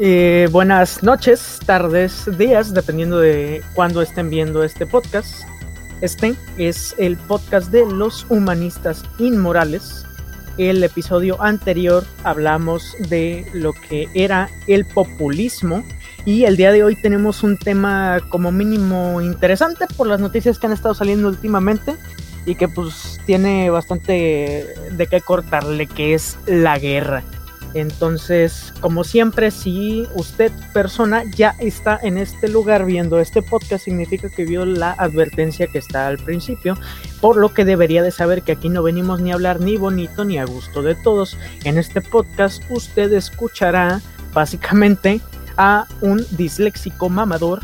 Eh, buenas noches, tardes, días, dependiendo de cuándo estén viendo este podcast. Este es el podcast de los humanistas inmorales. El episodio anterior hablamos de lo que era el populismo y el día de hoy tenemos un tema como mínimo interesante por las noticias que han estado saliendo últimamente y que pues tiene bastante de qué cortarle, que es la guerra. Entonces, como siempre, si usted, persona, ya está en este lugar viendo este podcast, significa que vio la advertencia que está al principio, por lo que debería de saber que aquí no venimos ni a hablar ni bonito ni a gusto de todos. En este podcast usted escuchará básicamente a un disléxico mamador,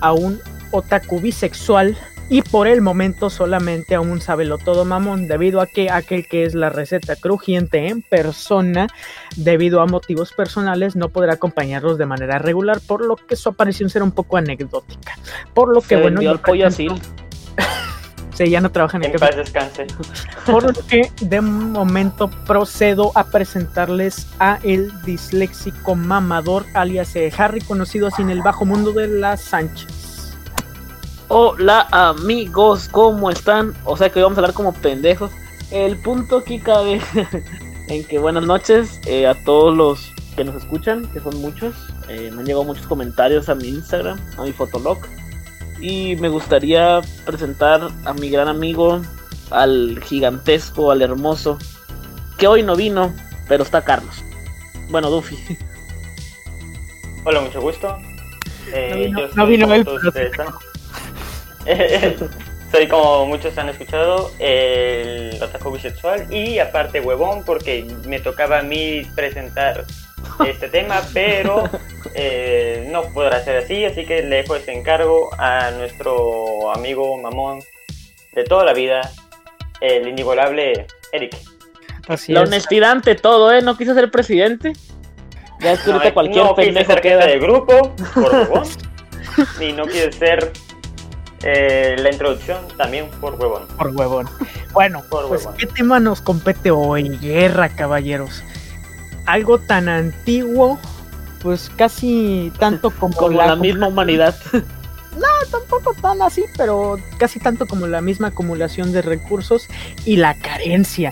a un otaku bisexual, y por el momento solamente aún sábelo todo mamón debido a que aquel que es la receta crujiente en persona debido a motivos personales no podrá acompañarlos de manera regular por lo que su aparición será un poco anecdótica por lo que bueno yo pollo así Sí, ya no trabaja en el paz descanse. Por lo que de momento procedo a presentarles a el disléxico mamador alias Harry, conocido así en el bajo mundo de las Sánchez. Hola amigos, ¿cómo están? O sea que hoy vamos a hablar como pendejos. El punto aquí cabe en que buenas noches eh, a todos los que nos escuchan, que son muchos. Eh, me han llegado muchos comentarios a mi Instagram, a mi Fotolog. Y me gustaría presentar a mi gran amigo, al gigantesco, al hermoso, que hoy no vino, pero está Carlos. Bueno, Duffy. Hola, mucho gusto. Eh, no vino, no vino él, soy como muchos han escuchado el otaku bisexual y aparte huevón porque me tocaba a mí presentar este tema, pero eh, no podrá ser así, así que le dejo este encargo a nuestro amigo mamón de toda la vida, el inigualable Eric. la honestidad ante todo, ¿eh? No quiso ser presidente. Ya es no, cualquier no pendejo ser queda. de grupo, por huevón, ni no quiere ser eh, la introducción también por huevón. Por huevón. Bueno, pues, ¿qué tema nos compete hoy? Guerra, caballeros. Algo tan antiguo, pues casi tanto como, la, misma humanidad. No, tampoco tan así, pero casi tanto como la misma acumulación de recursos y la carencia.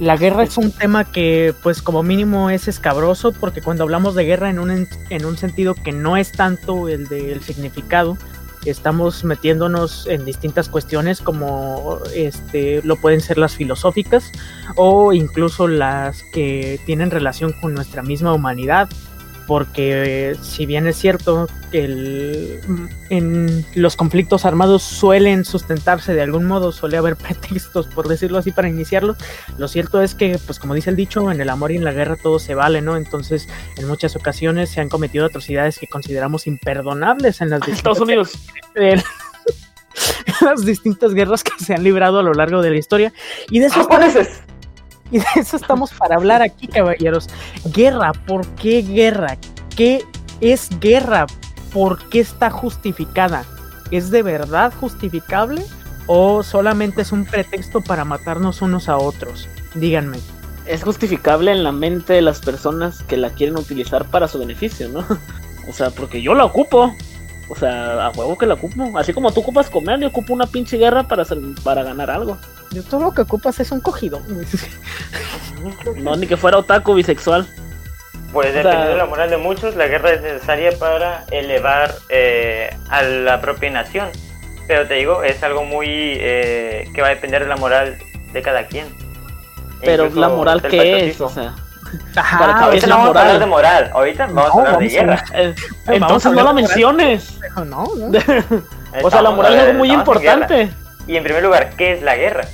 La guerra es un tema que, pues, como mínimo es escabroso, porque cuando hablamos de guerra en un, en un sentido que no es tanto el del significado, estamos metiéndonos en distintas cuestiones como este lo pueden ser las filosóficas o incluso las que tienen relación con nuestra misma humanidad porque si bien es cierto que el, en los conflictos armados suelen sustentarse de algún modo, suele haber pretextos, por decirlo así, para iniciarlos, lo cierto es que, pues como dice el dicho, en el amor y en la guerra todo se vale, ¿no? Entonces, en muchas ocasiones se han cometido atrocidades que consideramos imperdonables en las Estados Unidos. En, las distintas guerras que se han librado a lo largo de la historia. Y de eso... Y de eso estamos para hablar aquí, caballeros. Guerra, ¿por qué guerra? ¿Qué es guerra? ¿Por qué está justificada? ¿Es de verdad justificable? ¿O solamente es un pretexto para matarnos unos a otros? Díganme. Es justificable en la mente de las personas que la quieren utilizar para su beneficio, ¿no? O sea, porque yo la ocupo. O sea, a huevo que la ocupo. Así como tú ocupas comer, yo ocupo una pinche guerra para, para ganar algo. Yo todo lo que ocupas es un cogido. no, ni que fuera otaku bisexual. Pues dependiendo de la moral de muchos, la guerra es necesaria para elevar eh, a la propia nación. Pero te digo, es algo muy eh, que va a depender de la moral de cada quien. Pero la moral que es, o sea. Ajá, ahorita no vamos a hablar de moral, ahorita vamos a hablar de guerra. Entonces no la menciones. No, no. o sea, la moral es algo muy importante. Y en primer lugar, ¿qué es la guerra?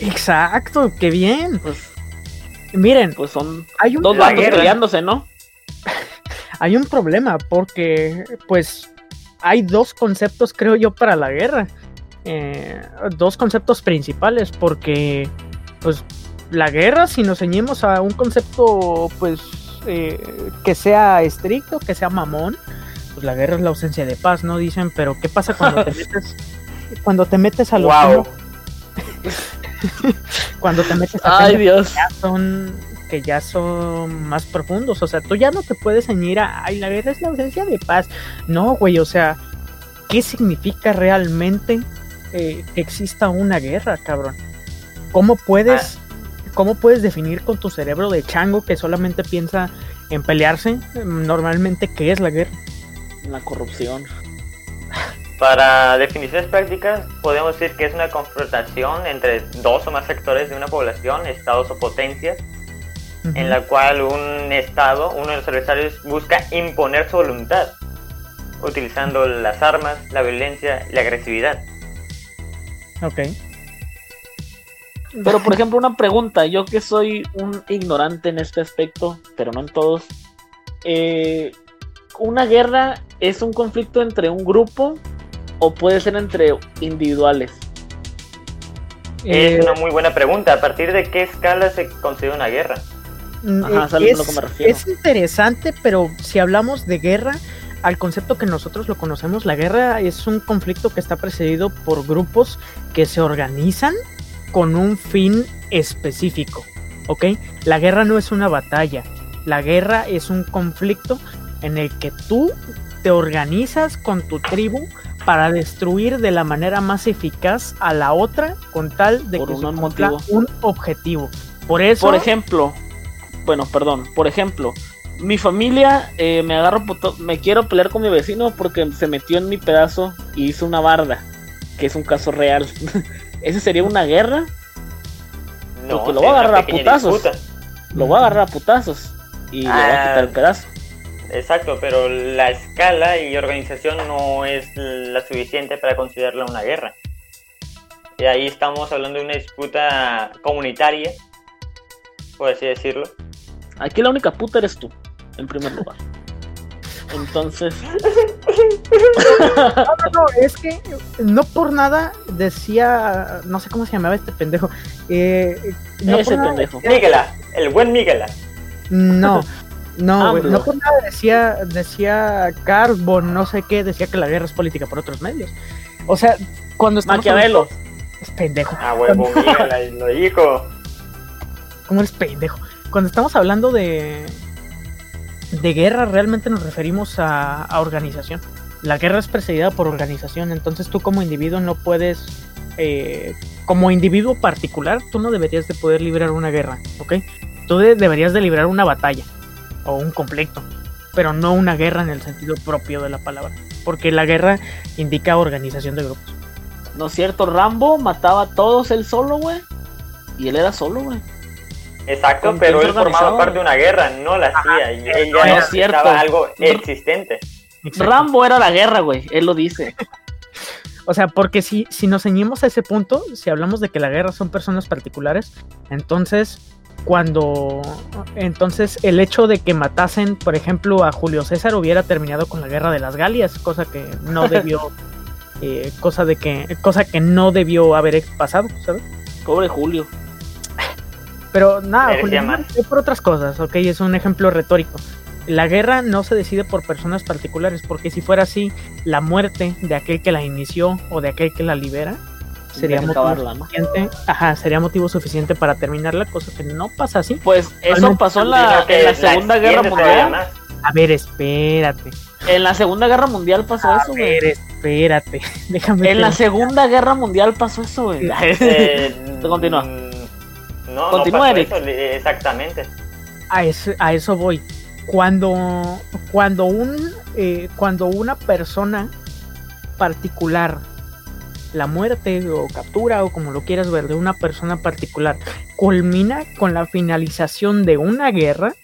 Exacto, qué bien. Pues, Miren, pues son hay un, dos bandos peleándose, ¿no? hay un problema porque, pues, hay dos conceptos, creo yo, para la guerra. Eh, dos conceptos principales, porque, pues, la guerra, si nos ceñimos a un concepto, pues, eh, que sea estricto, que sea mamón, pues la guerra es la ausencia de paz, ¿no? Dicen, pero ¿qué pasa cuando te metes, cuando te metes a los... Wow. cuando te metes a Ay, Dios. son que ya son más profundos. O sea, tú ya no te puedes ceñir a, ay, la guerra es la ausencia de paz. No, güey, o sea, ¿qué significa realmente eh, que exista una guerra, cabrón? ¿Cómo puedes, cómo puedes definir con tu cerebro de chango que solamente piensa en pelearse? Normalmente, ¿qué es la guerra? La corrupción. Para definiciones prácticas, podemos decir que es una confrontación entre dos o más sectores de una población, estados o potencias, en la cual un estado, uno de los adversarios, busca imponer su voluntad, utilizando las armas, la violencia y la agresividad. Ok. Pero por ejemplo, una pregunta, yo que soy un ignorante en este aspecto, pero no en todos. Eh, ¿Una guerra es un conflicto entre un grupo o puede ser entre individuales? Es una muy buena pregunta. ¿A partir de qué escala se considera una guerra? Mm, Ajá, eh, ¿sabes a lo que me refiero? es interesante, pero si hablamos de guerra, al concepto que nosotros lo conocemos, la guerra es un conflicto que está precedido por grupos que se organizan con un fin específico, ¿ok? La guerra no es una batalla, la guerra es un conflicto en el que tú te organizas con tu tribu para destruir de la manera más eficaz a la otra con tal de Por que un se cumpla motivo. un objetivo. Por eso, Por ejemplo, bueno, perdón, por ejemplo, mi familia eh, me agarro, puto- me quiero pelear con mi vecino porque se metió en mi pedazo y hizo una barda, que es un caso real. ¿Ese sería una guerra? No, Porque lo va a agarrar a putazos. disputa. Lo voy a agarrar a putazos y le voy a Ah. quitar el pedazo. Exacto, pero la escala y organización no es la suficiente para considerarla una guerra. Y ahí estamos hablando de una disputa comunitaria, por así decirlo. Aquí la única puta eres tú, en primer lugar. Entonces, No, no, es que no por nada decía, no sé cómo se llamaba este pendejo. eh, no ese pendejo. decía- Miguela, el buen Miguela. no, no, güey, AMLO. no por nada decía, decía Carbon, no sé qué, decía que la guerra es política por otros medios. O sea, cuando estamos Maquiavelo. hablando- es pendejo. Ah, huevo, Miguela, y lo dijo. ¿Cómo eres pendejo? Cuando estamos hablando de de guerra, realmente nos referimos a, organización. La guerra es precedida por organización, entonces tú como individuo no puedes, eh, como individuo particular, tú no deberías de poder librar una guerra, ¿ok? Tú de- deberías de librar una batalla o un conflicto, pero no una guerra en el sentido propio de la palabra, porque la guerra indica organización de grupos. ¿No es cierto? Rambo mataba a todos él solo, güey. Y él era solo, güey. Exacto, pero él formaba parte de una guerra, no la hacía. Y él ya no es cierto. algo existente. Rambo era la guerra, güey. Él lo dice. O sea, porque si, si nos ceñimos a ese punto, si hablamos de que la guerra son personas particulares, entonces cuando entonces el hecho de que matasen, por ejemplo, a Julio César hubiera terminado con la guerra de las Galias, cosa que no debió, eh, cosa de que, cosa que no debió haber pasado, ¿sabes? Pobre Julio. Pero nada, más. fue por otras cosas, ok, es un ejemplo retórico. La guerra no se decide por personas particulares, porque si fuera así, la muerte de aquel que la inició o de aquel que la libera sería motivo acabarla, ¿no? suficiente, ajá, sería motivo suficiente para terminar la cosa que no pasa así. Pues eso pasó en la, en la Segunda Guerra Mundial. A ver, espérate. En la Segunda Guerra Mundial pasó A eso, güey. ver, espérate. Déjame En la Segunda Guerra Mundial pasó eso, güey. Eh, Continúa. No, Continúa, no pasó Eric. eso, li- exactamente. a eso, a eso voy. Cuando, cuando, un, eh, cuando una persona particular, la muerte o captura o como lo quieras ver, de una persona particular, culmina con la finalización de una guerra,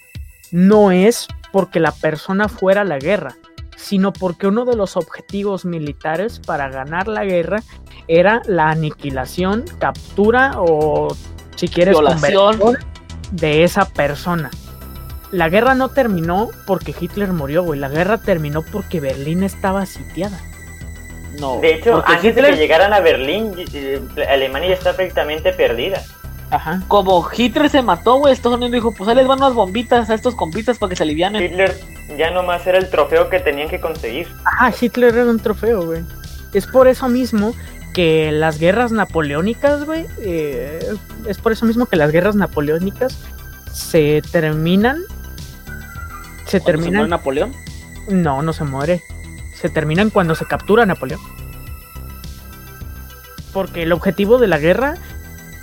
no es porque la persona fuera a la guerra, sino porque uno de los objetivos militares para ganar la guerra era la aniquilación, captura o, si quieres, Violación. conversión de esa persona. La guerra no terminó porque Hitler murió, güey. La guerra terminó porque Berlín estaba sitiada. No. De hecho, porque antes de Hitler, que llegaran a Berlín, eh, Alemania ya está prácticamente perdida. Ajá. como Hitler se mató, güey, Estados Unidos dijo, pues ahí les van unas bombitas a estos compitas para que se alivianen. Hitler ya nomás era el trofeo que tenían que conseguir. Ajá, Hitler era un trofeo, güey. Es por eso mismo que las guerras napoleónicas, güey, eh, es por eso mismo que las guerras napoleónicas se terminan. Se ¿Cuándo terminan. muere Napoleón? No, no se muere. Se terminan cuando se captura Napoleón. Porque el objetivo de la guerra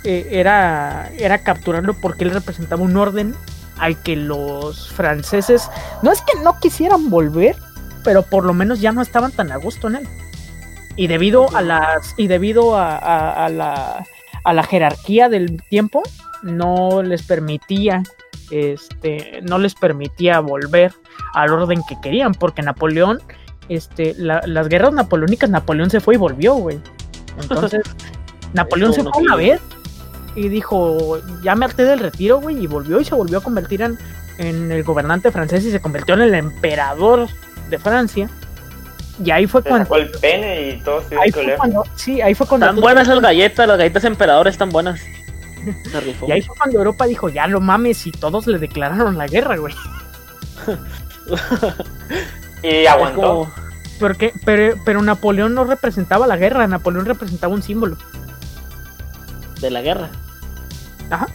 eh, era, era capturarlo porque él representaba un orden al que los franceses no es que no quisieran volver, pero por lo menos ya no estaban tan a gusto en él. Y debido a las y debido a, a- a la, a la jerarquía del tiempo, no les permitía este no les permitía volver al orden que querían, porque Napoleón, este, la- las guerras napoleónicas, Napoleón se fue y volvió, güey. Entonces, Napoleón se no fue una vez y dijo, ya me harté del retiro, güey, y volvió y se volvió a convertir en, en el gobernante francés y se convirtió en el emperador de Francia. Y ahí fue cuando... sacó el pene y todo se Ahí fue cuando, sí, ahí fue cuando Están buenas esas galletas, las galletas emperadores están buenas. Se rifó. y ahí fue cuando Europa dijo, ya lo mames, y todos le declararon la guerra, güey. Y aguantó. como- Porque, pero, pero Napoleón no representaba la guerra, Napoleón representaba un símbolo. de la guerra. Ajá.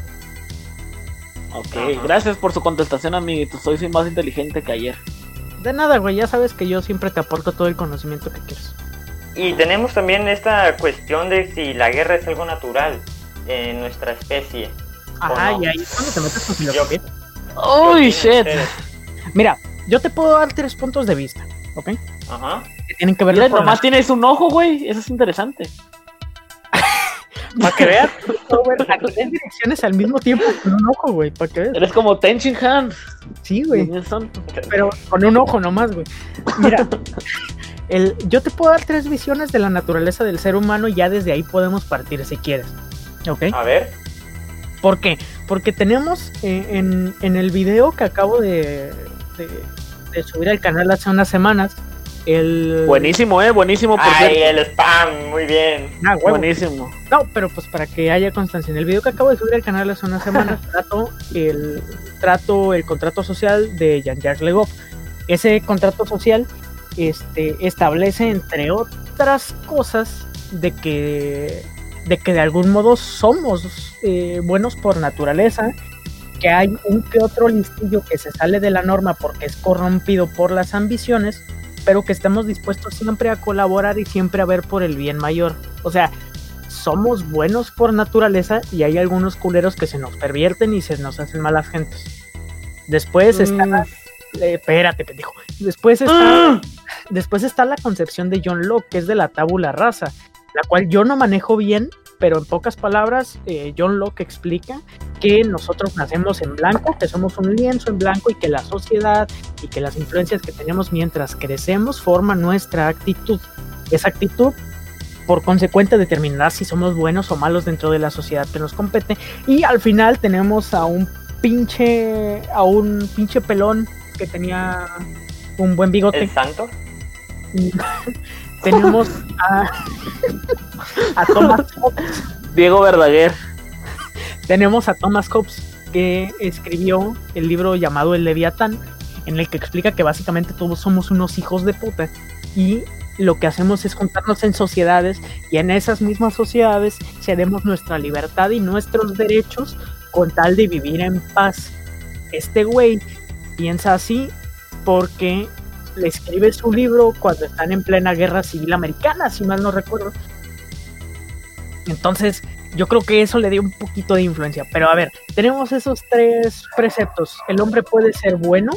Ok, Ajá. gracias por su contestación, amiguito. Soy más inteligente que ayer. De nada, güey, ya sabes que yo siempre te aporto todo el conocimiento que quieres. Y tenemos también esta cuestión de si la guerra es algo natural en nuestra especie. Ajá, no? y ahí es cuando te metes con Yo- filosofía. ¡Uy, ¿Qué shit! ustedes? Mira, yo te puedo dar tres puntos de vista, ¿ok? Ajá. Que tienen que ver nomás tienes un ojo, güey. Eso es interesante. Para que veas, a tres direcciones al mismo tiempo con un ojo, güey, para que veas. Eres como Tenchin Han. Sí, güey, pero con un ojo nomás, güey. Mira, el, yo te puedo dar tres visiones de la naturaleza del ser humano y ya desde ahí podemos partir si quieres, ¿ok? A ver. ¿Por qué? Porque tenemos eh, en, en el video que acabo de, de- de subir al canal hace unas semanas, el... Buenísimo, eh. Buenísimo, por Ay, cierto. el spam, muy bien. Ah, huevo. Buenísimo. No, pero pues para que haya constancia. En el video que acabo de subir al canal hace unas semanas, trato el, trato el contrato social de Jean-Jacques Le Goff. Ese contrato social este, establece, entre otras cosas, de que, de que de algún modo somos eh, buenos por naturaleza, que hay un que otro listillo que se sale de la norma porque es corrompido por las ambiciones, pero que estamos dispuestos siempre a colaborar y siempre a ver por el bien mayor. O sea, somos buenos por naturaleza y hay algunos culeros que se nos pervierten y se nos hacen malas gentes. Después está. Mm. eh, espérate, pendejo. Después está. Ah. Después está la concepción de John Locke, que es de la tabula rasa, la cual yo no manejo bien, pero en pocas palabras, eh, John Locke explica que nosotros nacemos en blanco, que somos un lienzo en blanco y que la sociedad y que las influencias que tenemos mientras crecemos forman nuestra actitud. Esa actitud, por consecuente, determinará si somos buenos o malos dentro de la sociedad que nos compete. Y al final tenemos a un pinche, a un pinche pelón que tenía un buen bigote. ¿El santo? tenemos a, a Thomas Hobbes. Diego Verdaguer. Tenemos a Thomas Hobbes que escribió el libro llamado El Leviatán, en el que explica que básicamente todos somos unos hijos de puta y lo que hacemos es juntarnos en sociedades y en esas mismas sociedades cedemos nuestra libertad y nuestros derechos con tal de vivir en paz. Este güey piensa así porque le escribe su libro cuando están en plena guerra civil americana, si mal no recuerdo. Entonces, yo creo que eso le dio un poquito de influencia. Pero a ver, tenemos esos tres preceptos. El hombre puede ser bueno,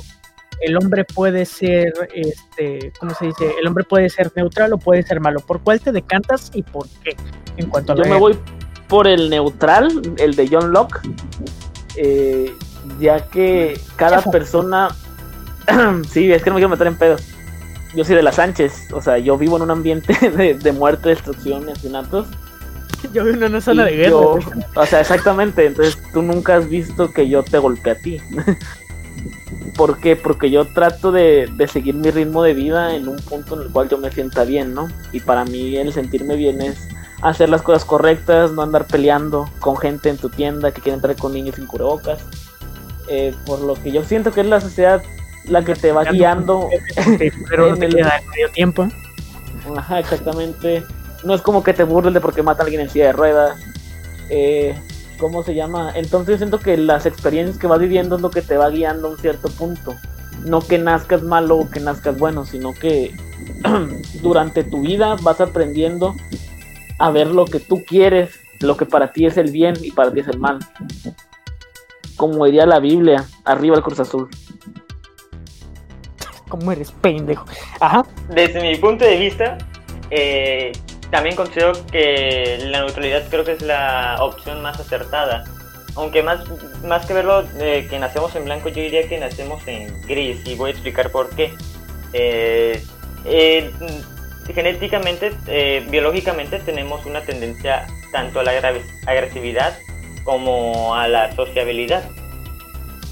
el hombre puede ser, este, ¿cómo se dice? El hombre puede ser neutral o puede ser malo. ¿Por cuál te decantas y por qué? En cuanto a Yo la me guerra? voy por el neutral, el de John Locke, eh, ya que cada persona, sí, es que no me quiero meter en pedos. Yo soy de las Sánchez, o sea, yo vivo en un ambiente de, de muerte, destrucción y asesinatos. Yo vivo en una zona de guerra. yo- o sea, exactamente, entonces tú nunca has visto que yo te golpee a ti. ¿Por qué? Porque yo trato de, de seguir mi ritmo de vida en un punto en el cual yo me sienta bien, ¿no? Y para mí el sentirme bien es hacer las cosas correctas, no andar peleando con gente en tu tienda que quiere entrar con niños sin cubrebocas. Eh, por lo que yo siento que es la sociedad la que te va guiando. Pero no en te queda medio tiempo. Ajá, exactamente. No es como que te burles de porque mata a alguien en silla de ruedas. Eh, ¿Cómo se llama? Entonces yo siento que las experiencias que vas viviendo es lo que te va guiando a un cierto punto. No que nazcas malo o que nazcas bueno, sino que durante tu vida vas aprendiendo a ver lo que tú quieres, lo que para ti es el bien y para ti es el mal. Como diría la Biblia, arriba el Cruz Azul. ¿Cómo eres pendejo? Ajá. Desde mi punto de vista, eh, también considero que la neutralidad creo que es la opción más acertada. Aunque más, más que verlo eh, que nacemos en blanco, yo diría que nacemos en gris y voy a explicar por qué. Eh, eh, genéticamente, eh, biológicamente tenemos una tendencia tanto a la agresividad como a la sociabilidad.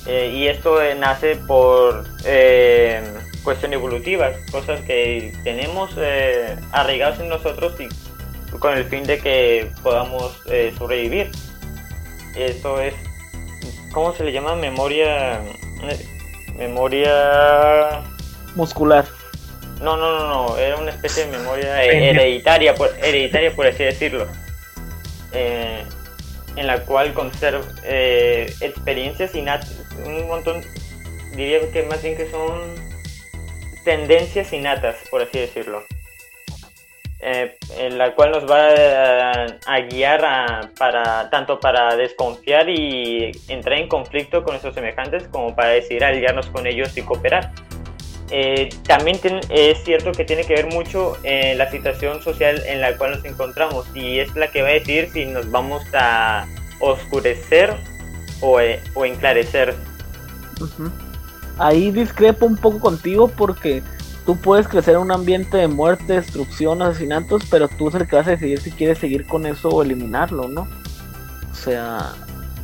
Eh, y esto eh, nace por eh, cuestiones evolutivas, cosas que tenemos eh, arraigadas en nosotros y con el fin de que podamos eh, sobrevivir. Eso es, ¿cómo se le llama? Memoria... Memoria... Muscular. No, no, no, no, era una especie de memoria hereditaria, por, hereditaria por así decirlo, eh, en la cual conserva eh, experiencias innatas, un montón, diría que más bien que son tendencias innatas, por así decirlo, eh, en la cual nos va a, guiar para tanto para desconfiar y entrar en conflicto con nuestros semejantes como para decidir aliarnos con ellos y cooperar. Eh, también es cierto que tiene que ver mucho en la situación social en la cual nos encontramos y es la que va a decir si nos vamos a oscurecer o, eh, o enclarecer. Ahí discrepo un poco contigo porque tú puedes crecer en un ambiente de muerte, destrucción, asesinatos, pero tú es el que vas a decidir si quieres seguir con eso o eliminarlo, ¿no? O sea,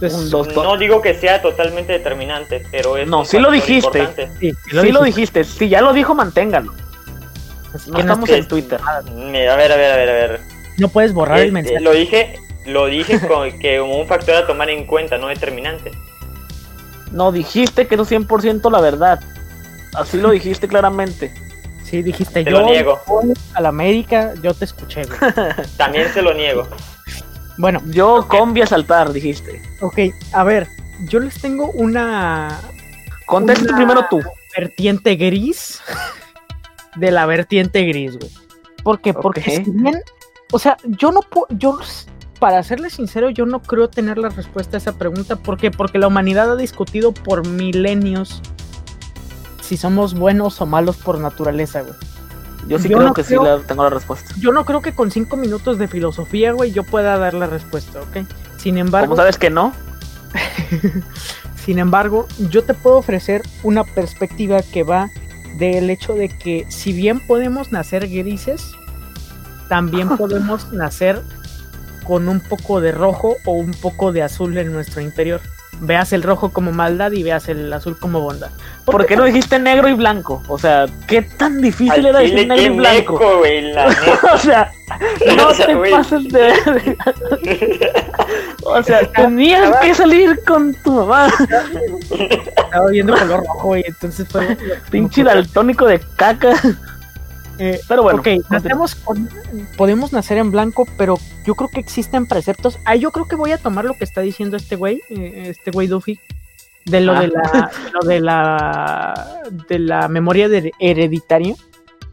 Un dos, No digo que sea totalmente determinante, pero es No, un sí lo dijiste. sí, sí lo dijiste, si ya lo dijo, manténgalo. Que no, estamos es- en Twitter. Mira, A ver, a ver, a ver, a ver. no puedes borrar el Este, mensaje. lo dije, lo dije con- que como un factor a tomar en cuenta, no determinante. No, dijiste que no es 100% la verdad. Así lo dijiste claramente. Sí, dijiste Te yo lo niego. a la América, yo te escuché, güey. También se lo niego. Bueno, Yo combi a saltar, dijiste. ok, a ver, yo les tengo una Contesta Una- primero tú. vertiente gris de la vertiente gris, güey. ¿Por qué? Porque si bien, o sea, yo no puedo, yo, para serles sincero, yo no creo tener la respuesta a esa pregunta. ¿Por qué? Porque la humanidad ha discutido por milenios si somos buenos o malos por naturaleza, güey. Yo sí Yo creo no que creo- sí la, tengo la respuesta. Yo no creo que con cinco minutos de filosofía, güey, yo pueda dar la respuesta, ¿ok? Sin embargo, ¿Cómo sabes que no? Sin embargo, yo te puedo ofrecer una perspectiva que va del hecho de que si bien podemos nacer grises, también podemos nacer con un poco de rojo o un poco de azul en nuestro interior. Veas el rojo como maldad y veas el azul como bondad. ¿Por qué no dijiste negro y blanco? O sea, ¿qué tan difícil era decir negro y blanco? meco, güey, la neta. o sea, no O sea, te güey. pases de. O sea, tenías que salir con tu mamá. Estaba viendo color rojo y entonces fue... Pinche daltónico de caca. Eh, Pero bueno, ok, nacemos con- podemos nacer en blanco, pero yo creo que existen preceptos. Ah, yo creo que voy a tomar lo que está diciendo este güey, eh, este güey Duffy, de lo Ah. de la, de lo de la, de la memoria de hereditaria.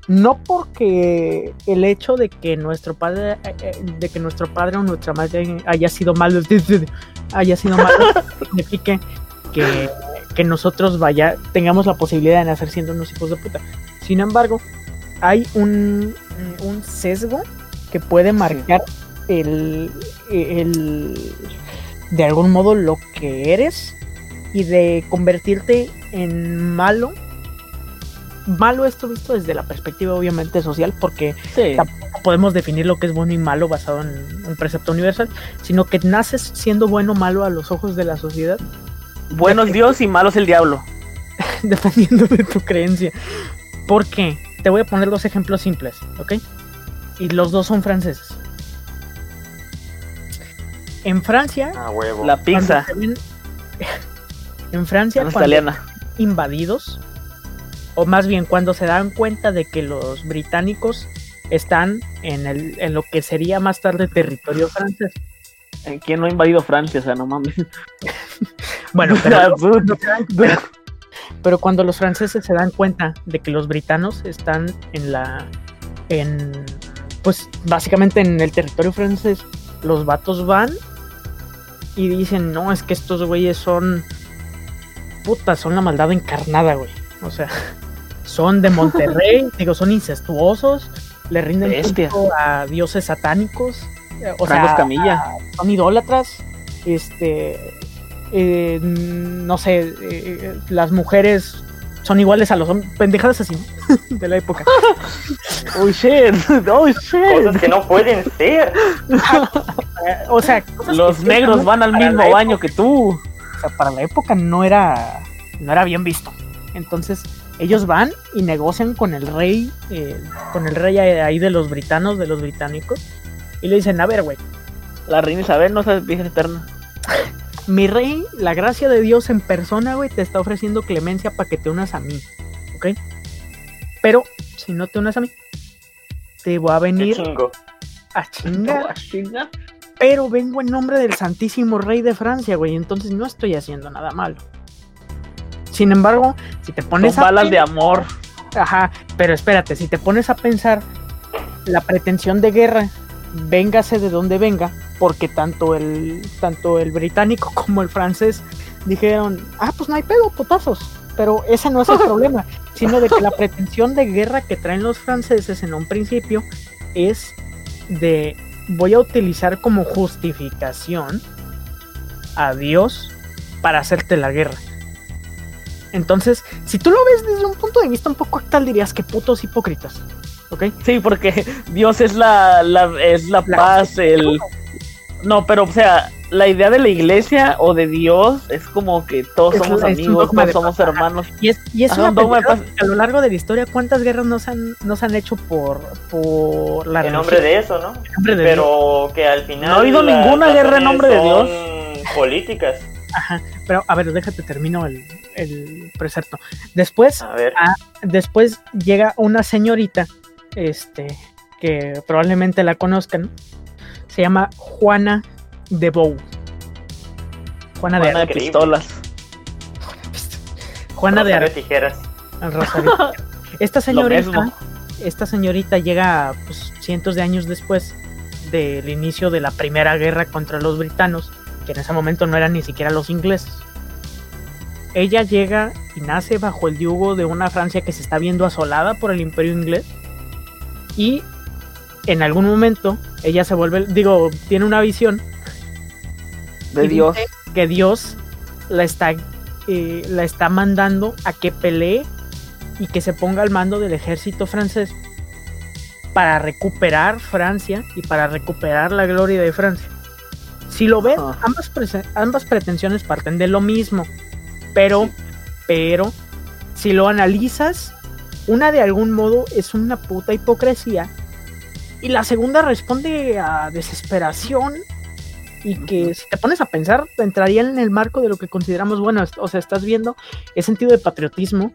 No porque el hecho de que nuestro padre, eh, eh, de que nuestro padre o nuestra madre haya sido malo, haya sido malo, signifique que, que nosotros vaya, tengamos la posibilidad de nacer siendo unos hijos de puta. Sin embargo, hay un, un sesgo que puede marcar el, el de algún modo lo que eres y de convertirte en malo. Malo esto visto desde la perspectiva obviamente social, porque Sí. tampoco podemos definir lo que es bueno y malo basado en un precepto universal, sino que naces siendo bueno o malo a los ojos de la sociedad, Bueno es Dios y malo es el diablo. dependiendo de tu creencia. ¿Por qué? Te voy a poner dos ejemplos simples, ¿ok? Y los dos son franceses. En Francia, Ah, huevo. La pizza. cuando se ven- en Francia, cuando italiana. invadidos, o más bien cuando se dan cuenta de que los británicos están en, el, en lo que sería más tarde territorio francés. Eh, ¿Quién no ha invadido Francia? O sea, no mames. Bueno, pero, pero, pero cuando los franceses se dan cuenta de que los britanos están en la. en. pues básicamente en el territorio francés, los vatos van y dicen, no, es que estos güeyes son. Puta, son la maldad encarnada, güey. O sea, son de Monterrey, digo, son incestuosos, le rinden culto a dioses satánicos. eh, O Franco sea, Escamilla. a- son idólatras. Este. eh, no sé, eh, las mujeres son iguales a los hombres. Pendejadas así, ¿no? de la época. ¡Oh, shit! ¡Oh, shit! Cosas que no pueden ser. O sea, Los negros van al mismo baño que tú. O sea, para la época no era no era bien visto. Entonces, ellos van y negocian con el rey, eh, con el rey ahí de los britanos, de los británicos, y le dicen, a ver, güey, La reina Isabel no es vieja eterna. mi rey, la gracia de Dios en persona, güey, te está ofreciendo clemencia para que te unas a mí, ¿ok? Pero, si no te unas a mí, te voy a venir chingo. a chingar, No, chinga. Pero vengo en nombre del Santísimo Rey de Francia, güey, entonces no estoy haciendo nada malo. Sin embargo, si te pones Son a balas de amor. Ajá, pero espérate, si te pones a pensar la pretensión de guerra, véngase de donde venga, porque tanto el tanto el británico como el francés dijeron, ah, pues no hay pedo, putazos. Pero ese no es el problema, sino de que la pretensión de guerra que traen los franceses en un principio es de voy a utilizar como justificación a Dios para hacerte la guerra. Entonces, si tú lo ves desde un punto de vista un poco actual, dirías que putos hipócritas. ¿Ok? Sí, porque Dios es la, la- es la La- paz, el... No, pero o sea, la idea de la iglesia o de Dios es como que todos Es- somos es amigos, todos somos hermanos. Y es, y es Ajá, una un a lo largo de la historia, ¿cuántas guerras nos han, nos han hecho por, por la En nombre de eso, ¿no? Dios. Pero que al final. No ha habido ninguna guerra en nombre de son Políticas. Ajá. Pero, a ver, déjate, termino el, el precepto. Después, A ver. Ah. después llega una señorita, este, que probablemente la conozcan. Se llama Juana de Bou. Juana de Juana de Increíble. pistolas. Juana de. Tijeras. Rosario. Señorita, esta señorita llega pues, cientos de años después del inicio de la primera guerra contra los britanos, que en ese momento no eran ni siquiera los ingleses. Ella llega y nace bajo el yugo de una Francia que se está viendo asolada por el imperio inglés y en algún momento ella se vuelve, digo, tiene una visión De y Dios. dice que Dios la está, eh, la está mandando a que pelee y que se ponga al mando del ejército francés para recuperar Francia y para recuperar la gloria de Francia. Si lo ven, ambas, ambas pretensiones parten de lo mismo, pero, pero, si lo analizas, una de algún modo es una puta hipocresía y la segunda responde a desesperación y que si te pones a pensar entraría en el marco de lo que consideramos bueno, o sea, estás viendo el sentido de patriotismo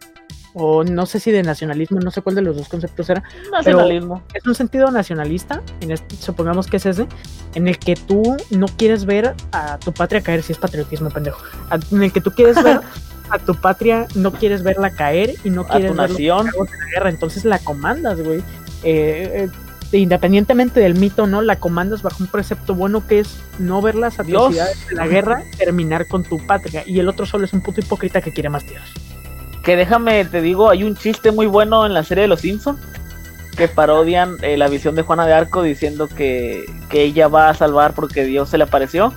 o no sé si de nacionalismo, no sé cuál de los dos conceptos era, Nacionalismo. es un sentido nacionalista, en este, supongamos que es ese, en el que tú no quieres ver a tu patria caer, si es patriotismo, pendejo, a- en el que tú quieres ver a tu patria, no quieres verla caer y no A quieres tu ver nación. la guerra, entonces la comandas, güey. Eh, eh, independientemente del mito, ¿no? La comandas bajo un precepto bueno que es no ver las Dios. atrocidades de la guerra, terminar con tu patria, y el otro solo es un puto hipócrita que quiere más tierras. Que déjame, te digo, hay un chiste muy bueno en la serie de Los Simpsons que parodian eh, la visión de Juana de Arco diciendo que, que ella va a salvar porque Dios se le apareció.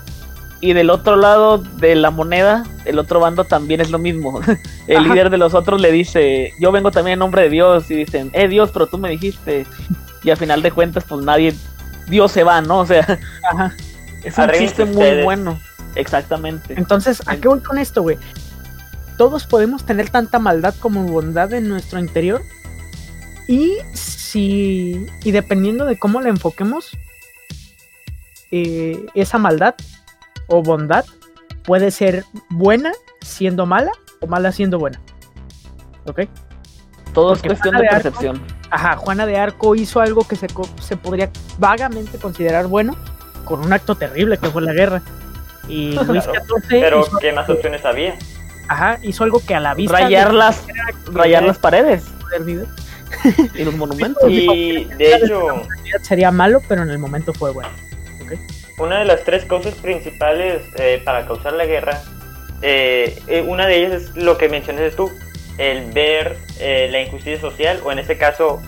Y del otro lado de la moneda, el otro bando también es lo mismo. El Ajá. líder de los otros le dice, yo vengo también en nombre de Dios. Y dicen, eh Dios, pero tú me dijiste. Y al final de cuentas, pues nadie, Dios se va, ¿no? O sea, Ajá. es un chiste muy bueno. Exactamente. Entonces, ¿a qué voy con esto, güey? Todos podemos tener tanta maldad como bondad en nuestro interior. Y si. Y dependiendo de cómo la enfoquemos, eh, esa maldad o bondad puede ser buena siendo mala o mala siendo buena. ¿Ok? Todo es cuestión Juana de de Arco- percepción. Ajá, Juana de Arco hizo algo que se, co- se podría vagamente considerar bueno, con un acto terrible que fue la guerra. Y Luis Claro, XIV Pero, ¿qué más opciones había? ajá, hizo algo que a la vista Rayar de las, rayar las paredes y los monumentos. Y de hecho, sería malo, pero en el momento fue bueno. una de las tres causas principales eh, para causar la guerra, eh, eh, una de ellas es lo que mencionaste tú, el ver eh, la injusticia social, o en este caso,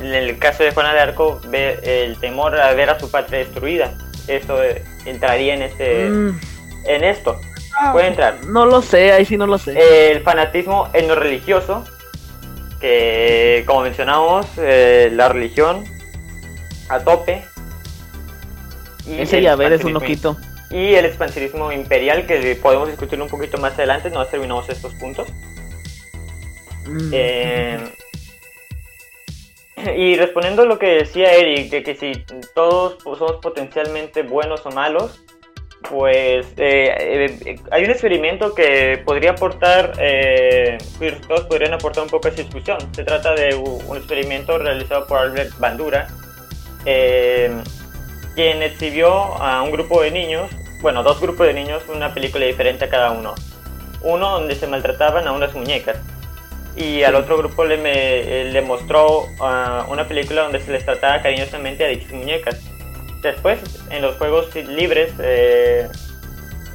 en el caso de Juana de Arco, ver el temor a ver a su patria destruida. Eso eh, entraría en este, Mm, en esto. Puede entrar. no lo sé, ahí sí no lo sé. El fanatismo en lo religioso, que como mencionamos, eh, la religión a tope. Y Ese el llaver es un loquito. Y el expansionismo imperial, que podemos discutir un poquito más adelante, no terminamos estos puntos. Mm. Eh, y respondiendo a lo que decía Eric, de que si todos somos potencialmente buenos o malos, pues eh, eh, hay un experimento que podría aportar, eh, podrían aportar un poco a esa discusión. Se trata de un experimento realizado por Albert Bandura, eh, quien exhibió a un grupo de niños, bueno, dos grupos de niños, una película diferente a cada uno. Uno donde se maltrataban a unas muñecas y al otro grupo le, me- le mostró ah, una película donde se les trataba cariñosamente a dichas muñecas. Después, en los juegos libres, eh,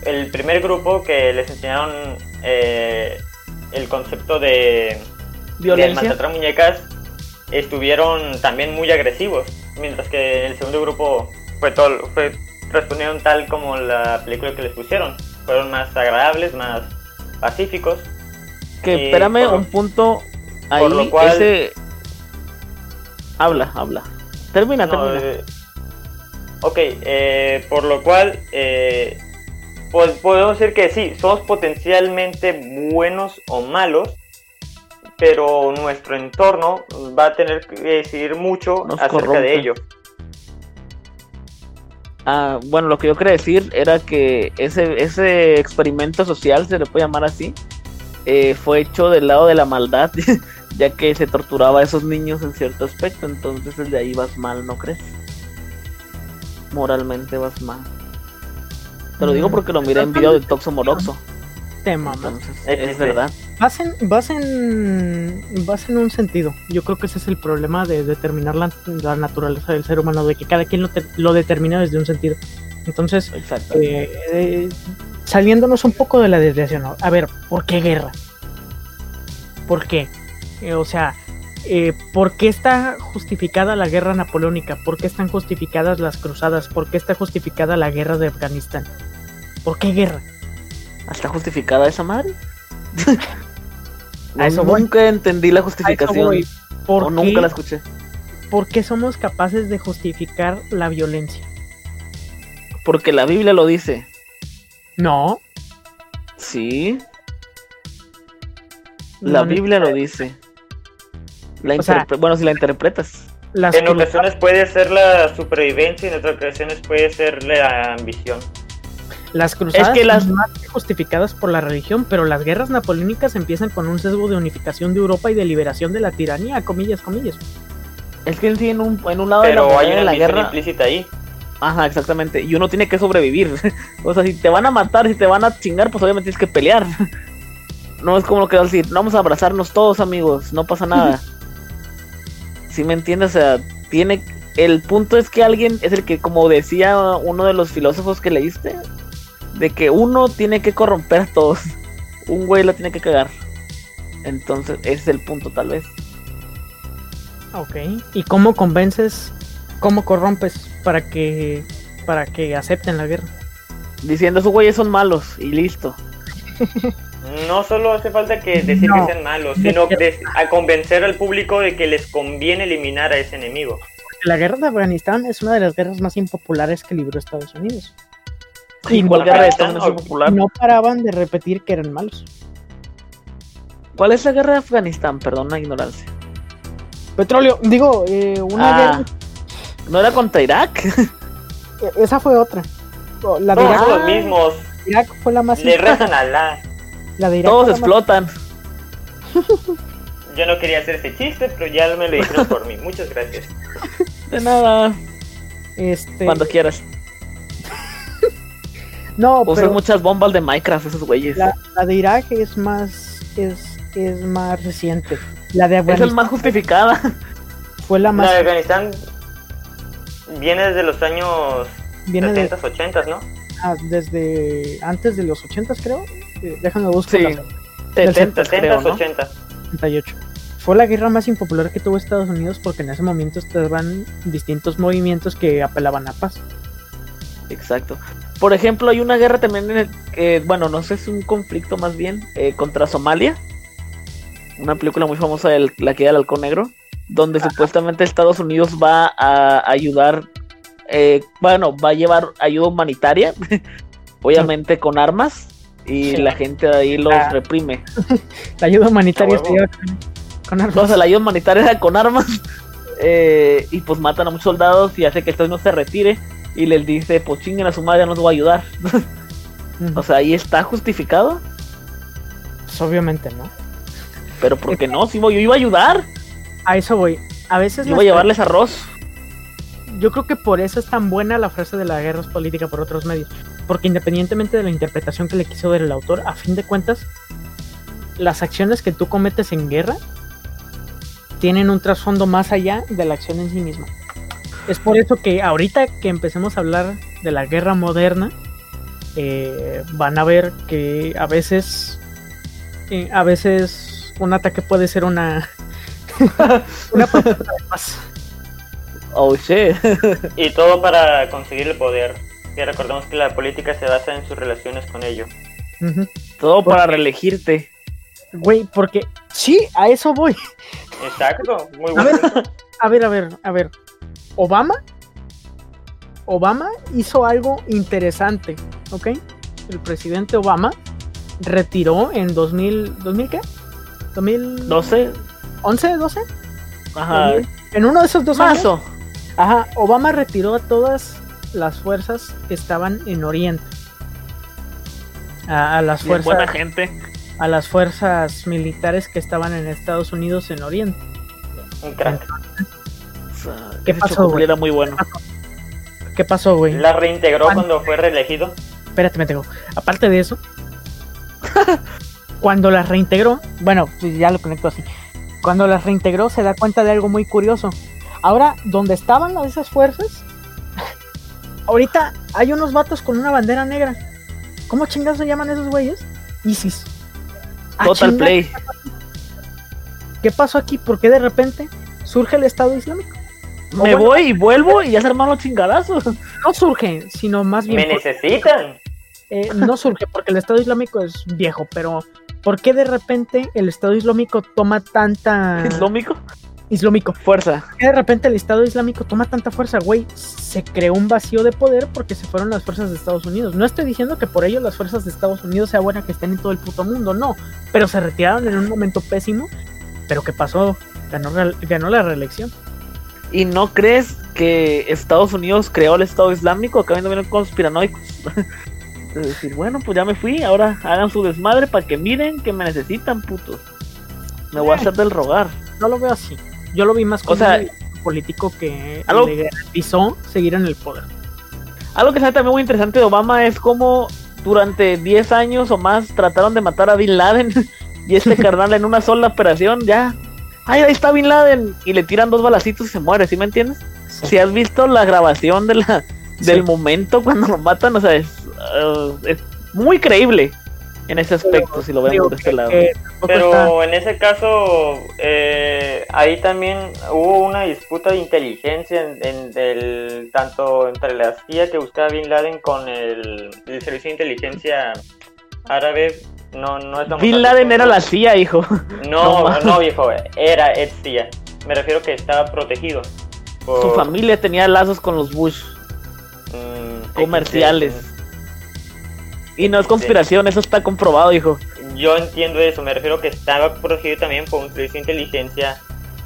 el primer grupo que les enseñaron eh, el concepto de, de maltratar muñecas estuvieron también muy agresivos, mientras que el segundo grupo fue todo, fue, respondieron tal como la película que les pusieron. Fueron más agradables, más pacíficos. Que Eh, espérame por un punto ahí. cual- Ese. Habla, habla. Termina, No, termina. eh, ok, eh, por lo cual eh, pues podemos decir que sí, somos potencialmente buenos o malos, pero nuestro entorno va a tener que decidir mucho Nos acerca corrompe. de ello. Ah, bueno, lo que yo quería decir era que ese, ese experimento social, se le puede llamar así, eh, fue hecho del lado de la maldad, ya que se torturaba a esos niños en cierto aspecto, entonces desde ahí vas mal, ¿no crees? Moralmente vas mal. Te lo digo Mm, porque lo miré en video de Toxo Moroxo, Te mamas. es verdad. Vas en, vas en, vas en un sentido. Yo creo que ese es el problema de determinar la, la naturaleza del ser humano, de que cada quien lo, te- lo determina desde un sentido. Entonces, Exacto. eh, eh, saliéndonos un poco de la desviación, a ver, ¿por qué guerra? ¿Por qué? Eh, o sea, eh, ¿por qué está justificada la guerra napoleónica? ¿Por qué están justificadas las cruzadas? ¿Por qué está justificada la guerra de Afganistán? ¿Por qué guerra? ¿Está justificada esa madre? A eso voy. nunca entendí la justificación. voy. ¿Por O qué? nunca la escuché. ¿Por qué somos capaces de justificar la violencia? Porque la Biblia lo dice. No. Sí. La no Biblia lo dice. La O sea- interpre- bueno, si la interpretas. Las En ocasiones puede ser la supervivencia y en otras ocasiones puede ser la ambición. Las cruzadas Es que las- son más que justificadas por la religión, pero las guerras napoleónicas empiezan con un sesgo de unificación de Europa y de liberación de la tiranía, comillas, comillas. Es que en sí, en un, en un lado de la, Pero hay de una la guerra. implícita ahí. Ajá, exactamente. Y uno tiene que sobrevivir. o sea, si te van a matar, si te van a chingar, pues obviamente tienes que pelear. no es como lo que vas a decir, vamos a abrazarnos todos, amigos, no pasa nada. Si me entiendes? O sea, tiene. El punto es que alguien es el que, como decía uno de los filósofos que leíste, de que uno tiene que corromper a todos. Un güey lo tiene que cagar. Entonces, ese es el punto, tal vez. Ok. ¿Y cómo convences, cómo corrompes para que para que acepten la guerra? Diciendo, esos güeyes son malos y listo. No solo hace falta que decir No. que sean malos, sino de- a convencer al público de que les conviene eliminar a ese enemigo. La guerra de Afganistán es una de las guerras más impopulares que libró Estados Unidos. ¿Y no cuál guerra de Afganistán Estados Unidos es o- popular? No paraban de repetir que eran malos. ¿Cuál es la guerra de Afganistán? Perdón la ignorancia. Petróleo, digo, eh, una Ah, guerra, ¿No era contra Irak? eh, esa fue otra. La de Todos Irak, son los mismos, Irak fue la más le rezan a Alá. La de Irak Todos la más- explotan. Yo no quería hacer ese chiste, pero ya me lo dijeron por mí. Muchas gracias. De nada. Este, Cuando quieras. No, Usan pero muchas bombas de Minecraft esos güeyes. la, la de Irak es más es, es más reciente. La de Esa es Afganistán más justificada. fue la La más de Afganistán viene desde los años viene de 70s, 80s, ¿no? ah, desde antes de los 80 creo. Eh, déjame buscar Sí. la 70, creo, 70s, ¿no? 80s. 78. Fue la guerra más impopular que tuvo Estados Unidos porque en ese momento estaban distintos movimientos que apelaban a paz. Exacto. Por ejemplo, hay una guerra también en el que, bueno, no sé, es un conflicto más bien eh, contra Somalia. Una película muy famosa de la que era el halcón negro, donde supuestamente Estados Unidos va a ayudar, eh, bueno, va a llevar ayuda humanitaria, obviamente con armas, y Sí. la gente de ahí los Ah. reprime. La ayuda humanitaria con, con armas. O sea, la ayuda humanitaria era con armas, eh, y pues matan a muchos soldados y hace que Estados Unidos se retire, y les dice, pues chinguen a su madre, no nos va a ayudar. O sea, ahí está justificado. Pues, obviamente, ¿no? Pero ¿por qué no? Si yo iba a ayudar, A eso voy. A veces yo iba a llevarles arroz. yo creo que por eso es tan buena la frase de la guerra es política por otros medios. Porque independientemente de la interpretación que le quiso dar el autor, a fin de cuentas, las acciones que tú cometes en guerra tienen un trasfondo más allá de la acción en sí misma. Es por eso que ahorita que empecemos a hablar de la guerra moderna, eh, van a ver que a veces, eh, a veces un ataque puede ser una, una protesta de paz. Oh shit. Y todo para conseguir el poder. Y recordemos que la política se basa en sus relaciones con ello. Todo para reelegirte. Güey, porque sí, a eso voy. Exacto, muy bueno. a ver, a ver, a ver. Obama, Obama hizo algo interesante, ¿ok? El presidente Obama retiró en 2000, ¿2000 qué? ¿2011, 12. 12? Ajá. En uno de esos dos años, ajá, Obama retiró a todas las fuerzas que estaban en Oriente. A, a las Bien buena fuerzas, gente. a las fuerzas militares que estaban en Estados Unidos en Oriente. Un crack. ¿Qué pasó, güey? era muy bueno. ¿Qué pasó, güey? La reintegró cuando fue reelegido. Espérate, me tengo. Aparte de eso, cuando las reintegró, bueno, pues ya lo conecto así. Cuando las reintegró, se da cuenta de algo muy curioso. Ahora, donde estaban las- esas fuerzas, ahorita hay unos vatos con una bandera negra. ¿Cómo chingados se llaman esos güeyes? ISIS. Ah, Total Play. ¿Qué pasó aquí? ¿Por qué de repente surge el Estado Islámico? Me bueno, voy y vuelvo y ya se armaron los chingadazos. No surge, sino más bien. Me necesitan. eh, no surge porque el Estado Islámico es viejo, pero ¿por qué de repente el Estado Islámico toma tanta Islámico. islámico? Fuerza. ¿Por qué de repente el Estado Islámico toma tanta fuerza, güey? Se creó un vacío de poder porque se fueron las fuerzas de Estados Unidos. No estoy diciendo que por ello las fuerzas de Estados Unidos sea buena que estén en todo el puto mundo, no. Pero se retiraron en un momento pésimo. Pero ¿qué pasó? Ganó, ganó la reelección. ¿Y no crees que Estados Unidos creó el Estado Islámico? Acá viendo bien conspiranoicos. De decir, bueno, pues ya me fui, ahora hagan su desmadre para que miren que me necesitan, putos. Me voy a hacer del rogar. No lo veo así. Yo lo vi más como sea, un político que algo- le garantizó seguir en el poder. Algo que sale también muy interesante de Obama es cómo durante 10 años o más trataron de matar a Bin Laden y este carnal en una sola operación ya. Ay, ahí está Bin Laden y le tiran dos balacitos y se muere, ¿sí me entiendes? Si has visto la grabación de la, del Sí. momento cuando lo matan, o sea, es, uh, es muy creíble en ese aspecto, si lo vemos de este que- lado. que Pero en ese caso, eh, ahí también hubo una disputa de inteligencia en, en el, tanto entre la CIA que buscaba Bin Laden con el, el servicio de inteligencia árabe. No, no es Bin Laden era la. CIA, hijo. No, no viejo, era ex CIA. Me refiero que estaba protegido. por, Su familia tenía lazos con los Bush mm, comerciales. Y no es conspiración, eso está comprobado, hijo. Yo entiendo eso, me refiero que estaba protegido también por un servicio de inteligencia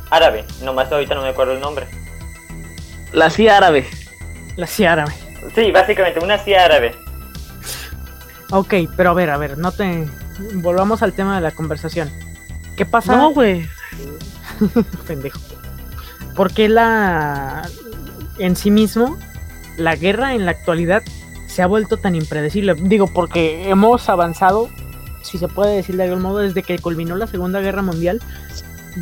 árabe. Nomás ahorita no me acuerdo el nombre. La CIA árabe. La CIA árabe. Sí, básicamente una CIA árabe. Ok, pero a ver, a ver, no te. Volvamos al tema de la conversación. ¿Qué pasa? No, güey. pendejo. ¿Por qué la. En sí mismo, la guerra en la actualidad se ha vuelto tan impredecible. Digo, porque hemos avanzado, si se puede decir de algún modo, desde que culminó la Segunda Guerra Mundial.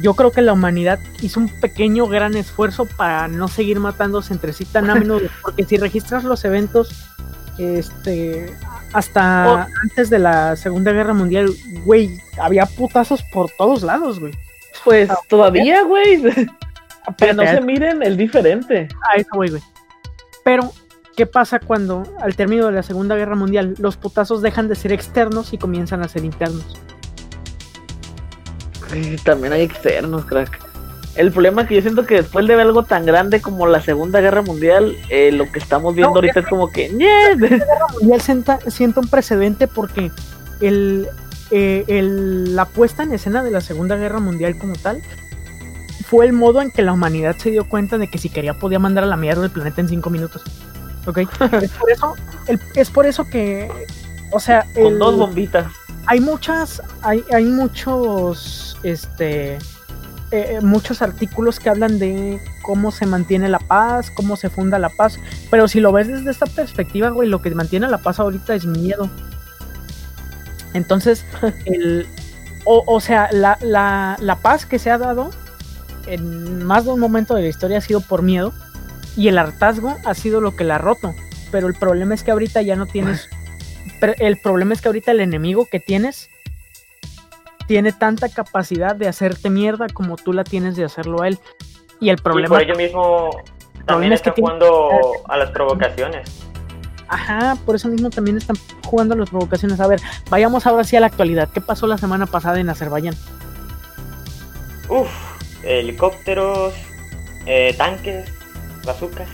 Yo creo que la humanidad hizo un pequeño gran esfuerzo para no seguir matándose entre sí tan a menudo, porque si registras los eventos, este, hasta Oh. antes de la Segunda Guerra Mundial, güey, había putazos por todos lados, güey. Pues todavía, güey. Que no se miren el diferente. a eso voy, güey. Pero, ¿qué pasa cuando al término de la Segunda Guerra Mundial los putazos dejan de ser externos y comienzan a ser internos? Sí, también hay externos, crack. El problema es que yo siento que después de ver algo tan grande como la Segunda Guerra Mundial, eh, lo que estamos viendo No, ahorita es como que... "Ñe". Mundial sienta, sienta un precedente porque el, eh, el- la puesta en escena de la Segunda Guerra Mundial como tal fue el modo en que la humanidad se dio cuenta de que si quería podía mandar a la mierda el planeta en cinco minutos. ¿Ok? es, por eso, el- es por eso que, o sea, Con dos bombitas. hay muchas, hay, hay muchos, este, eh, muchos artículos que hablan de cómo se mantiene la paz, cómo se funda la paz, pero si lo ves desde esta perspectiva, güey, lo que mantiene la paz ahorita es miedo. Entonces, el, o, o sea, la, la, la paz que se ha dado en más de un momento de la historia ha sido por miedo y el hartazgo ha sido lo que la ha roto. Pero el problema es que ahorita ya no tienes pero el problema es que ahorita el enemigo que tienes tiene tanta capacidad de hacerte mierda como tú la tienes de hacerlo a él. Y el Y problema, por ello mismo también es que está tiene- jugando a las provocaciones. ajá, por eso mismo también están jugando las provocaciones. A ver, vayamos ahora sí a la actualidad. ¿Qué pasó la semana pasada en Azerbaiyán? Uf, helicópteros, eh, tanques, bazucas.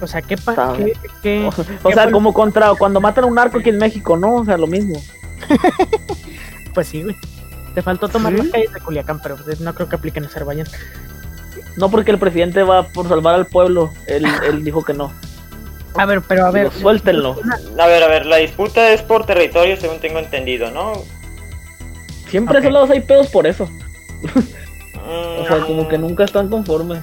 O sea, ¿qué, pa- Sabe. qué- qué- O qué sea, como contra cuando matan a un narco aquí en México, ¿no? O sea, lo mismo. Pues sí, güey. Te faltó tomar ¿Sí? las calles de Culiacán, pero pues, no creo que aplique en Azerbaiyán. No porque el presidente va por salvar al pueblo. Él, él dijo que no. A ver, pero a ver. Digo, suéltenlo. A ver, a ver, la disputa es por territorio, según tengo entendido, ¿no? Siempre a Ok. esos lados hay pedos por eso. Mm, O sea, como que nunca están conformes.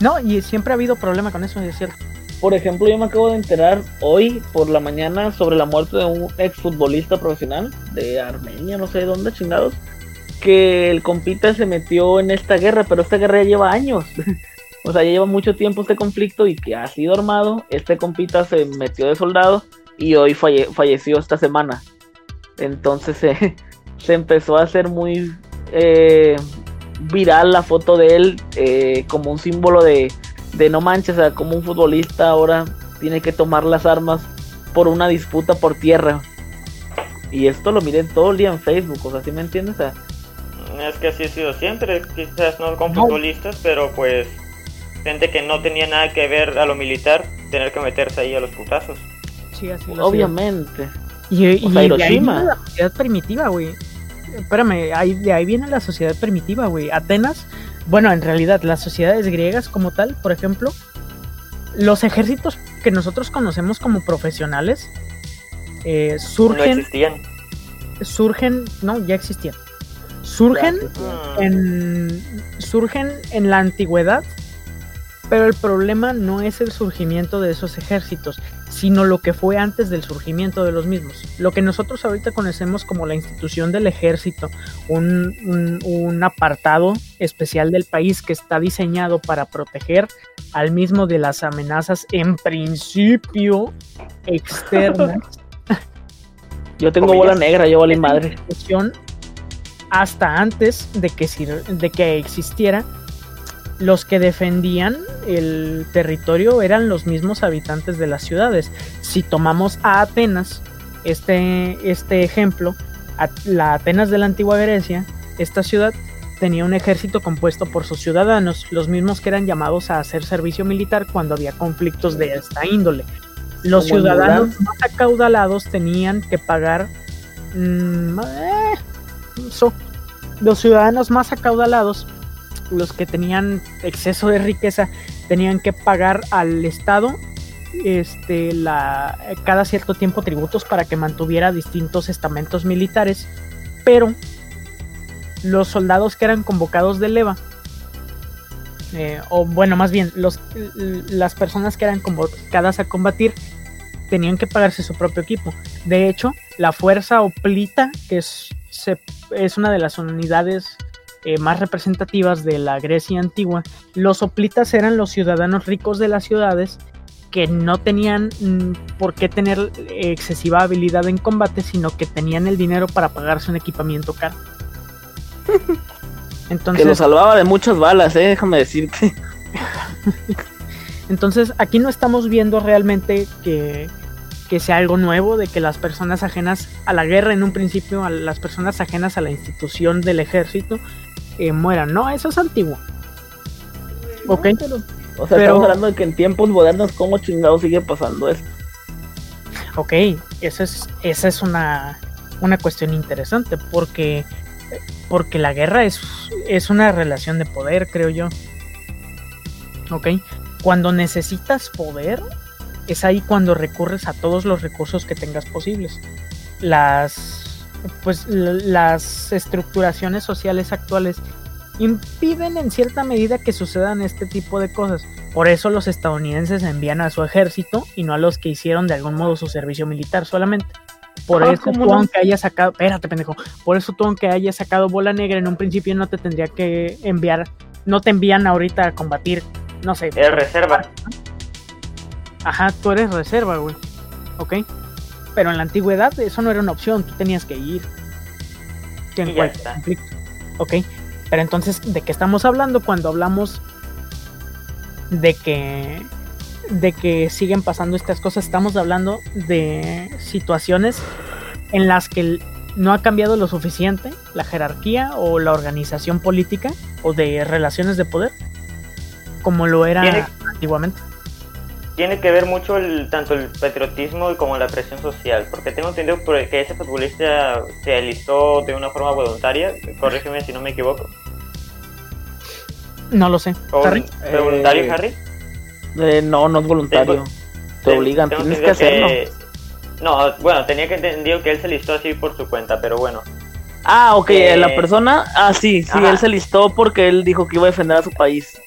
No, y siempre ha habido problema con eso, es cierto. Por ejemplo, yo me acabo de enterar hoy por la mañana sobre la muerte de un exfutbolista profesional de Armenia, no sé de dónde chingados, que el compita se metió en esta guerra, pero esta guerra ya lleva años. o sea, ya lleva mucho tiempo este conflicto y que ha sido armado. Este compita se metió de soldado y hoy falle- falleció esta semana. Entonces se empezó a hacer muy eh, viral la foto de él eh, como un símbolo de, de no manches, o sea, como un futbolista ahora tiene que tomar las armas por una disputa por tierra. Y esto lo miren todo el día en Facebook, o sea, ¿sí me entiendes? O sea, Es que así ha sido siempre, quizás no con No. futbolistas, pero pues gente que no tenía nada que ver a lo militar, tener que meterse ahí a los putazos. Sí, así lo ha sido. obviamente. Y, y O sea, de ahí la primitiva, güey. Espérame, ahí, de ahí viene la sociedad primitiva, güey. Atenas, bueno, en realidad, las sociedades griegas como tal, por ejemplo, los ejércitos que nosotros conocemos como profesionales eh, No surgen, existían. surgen, no, ya existían. Surgen en, surgen en la antigüedad, pero el problema no es el surgimiento de esos ejércitos, sino lo que fue antes del surgimiento de los mismos. Lo que nosotros ahorita conocemos como la institución del ejército, un, un- un apartado especial del país que está diseñado para proteger al mismo de las amenazas en principio externas. Yo tengo bola negra, yo valí madre. hasta antes de que, de que existiera, los que defendían el territorio eran los mismos habitantes de las ciudades. Si tomamos a Atenas, este, este ejemplo, a- la Atenas de la antigua Grecia, esta ciudad tenía un ejército compuesto por sus ciudadanos, los mismos que eran llamados a hacer servicio militar cuando había conflictos de esta índole. Los Como ciudadanos más acaudalados tenían que pagar mm, eh, so- los ciudadanos más acaudalados, los que tenían exceso de riqueza, tenían que pagar al Estado este, la, cada cierto tiempo tributos para que mantuviera distintos estamentos militares, pero los soldados que eran convocados de leva eh, o bueno, más bien, los, las personas que eran convocadas a combatir tenían que pagarse su propio equipo. De hecho, la fuerza oplita, que es, es una de las unidades eh, más representativas de la Grecia antigua, los oplitas eran los ciudadanos ricos de las ciudades que no tenían mm, por qué tener excesiva habilidad en combate, sino que tenían el dinero para pagarse un equipamiento caro. Entonces, que lo salvaba de muchas balas, eh, déjame decirte. Entonces, aquí no estamos viendo realmente que, que sea algo nuevo, de que las personas ajenas a la guerra en un principio, a las personas ajenas a la institución del ejército, eh, mueran. No, eso es antiguo. ok. o sea, estamos hablando de que en tiempos modernos, ¿cómo chingados sigue pasando esto? Ok, eso es, esa es una, una cuestión interesante, porque porque la guerra es, es una relación de poder, creo yo. ¿Ok? Cuando necesitas poder, es ahí cuando recurres a todos los recursos que tengas posibles. Las, pues, las estructuraciones sociales actuales impiden en cierta medida que sucedan este tipo de cosas. Por eso los estadounidenses envían a su ejército y no a los que hicieron de algún modo su servicio militar solamente. Por ah, eso tú, aunque haya sacado, espérate, pendejo, por eso tú, aunque haya sacado bola negra en un principio, no te tendría que enviar, no te envían ahorita a combatir, no sé. Eres reserva. Ajá, tú eres reserva, güey. Ok. Pero en la antigüedad eso no era una opción, tú tenías que ir. En ya está. Ok. Pero entonces, ¿de qué estamos hablando cuando hablamos de que de que siguen pasando estas cosas. Estamos hablando de situaciones en las que no ha cambiado lo suficiente la jerarquía o la organización política o de relaciones de poder como lo era antiguamente. Tiene que ver mucho el, tanto el patriotismo como la presión social, porque tengo entendido que ese futbolista se alistó de una forma voluntaria, corrígeme si no me equivoco. No lo sé. ¿Harry? ¿Voluntario, eh, Harry? Eh, no, no es voluntario. te obligan, tienes que hacerlo. No, bueno, tenía que entendido que él se listó así por su cuenta, pero bueno. Ah, ok, eh, la persona, ah, sí, sí, él se listó porque él dijo que iba a defender a su país.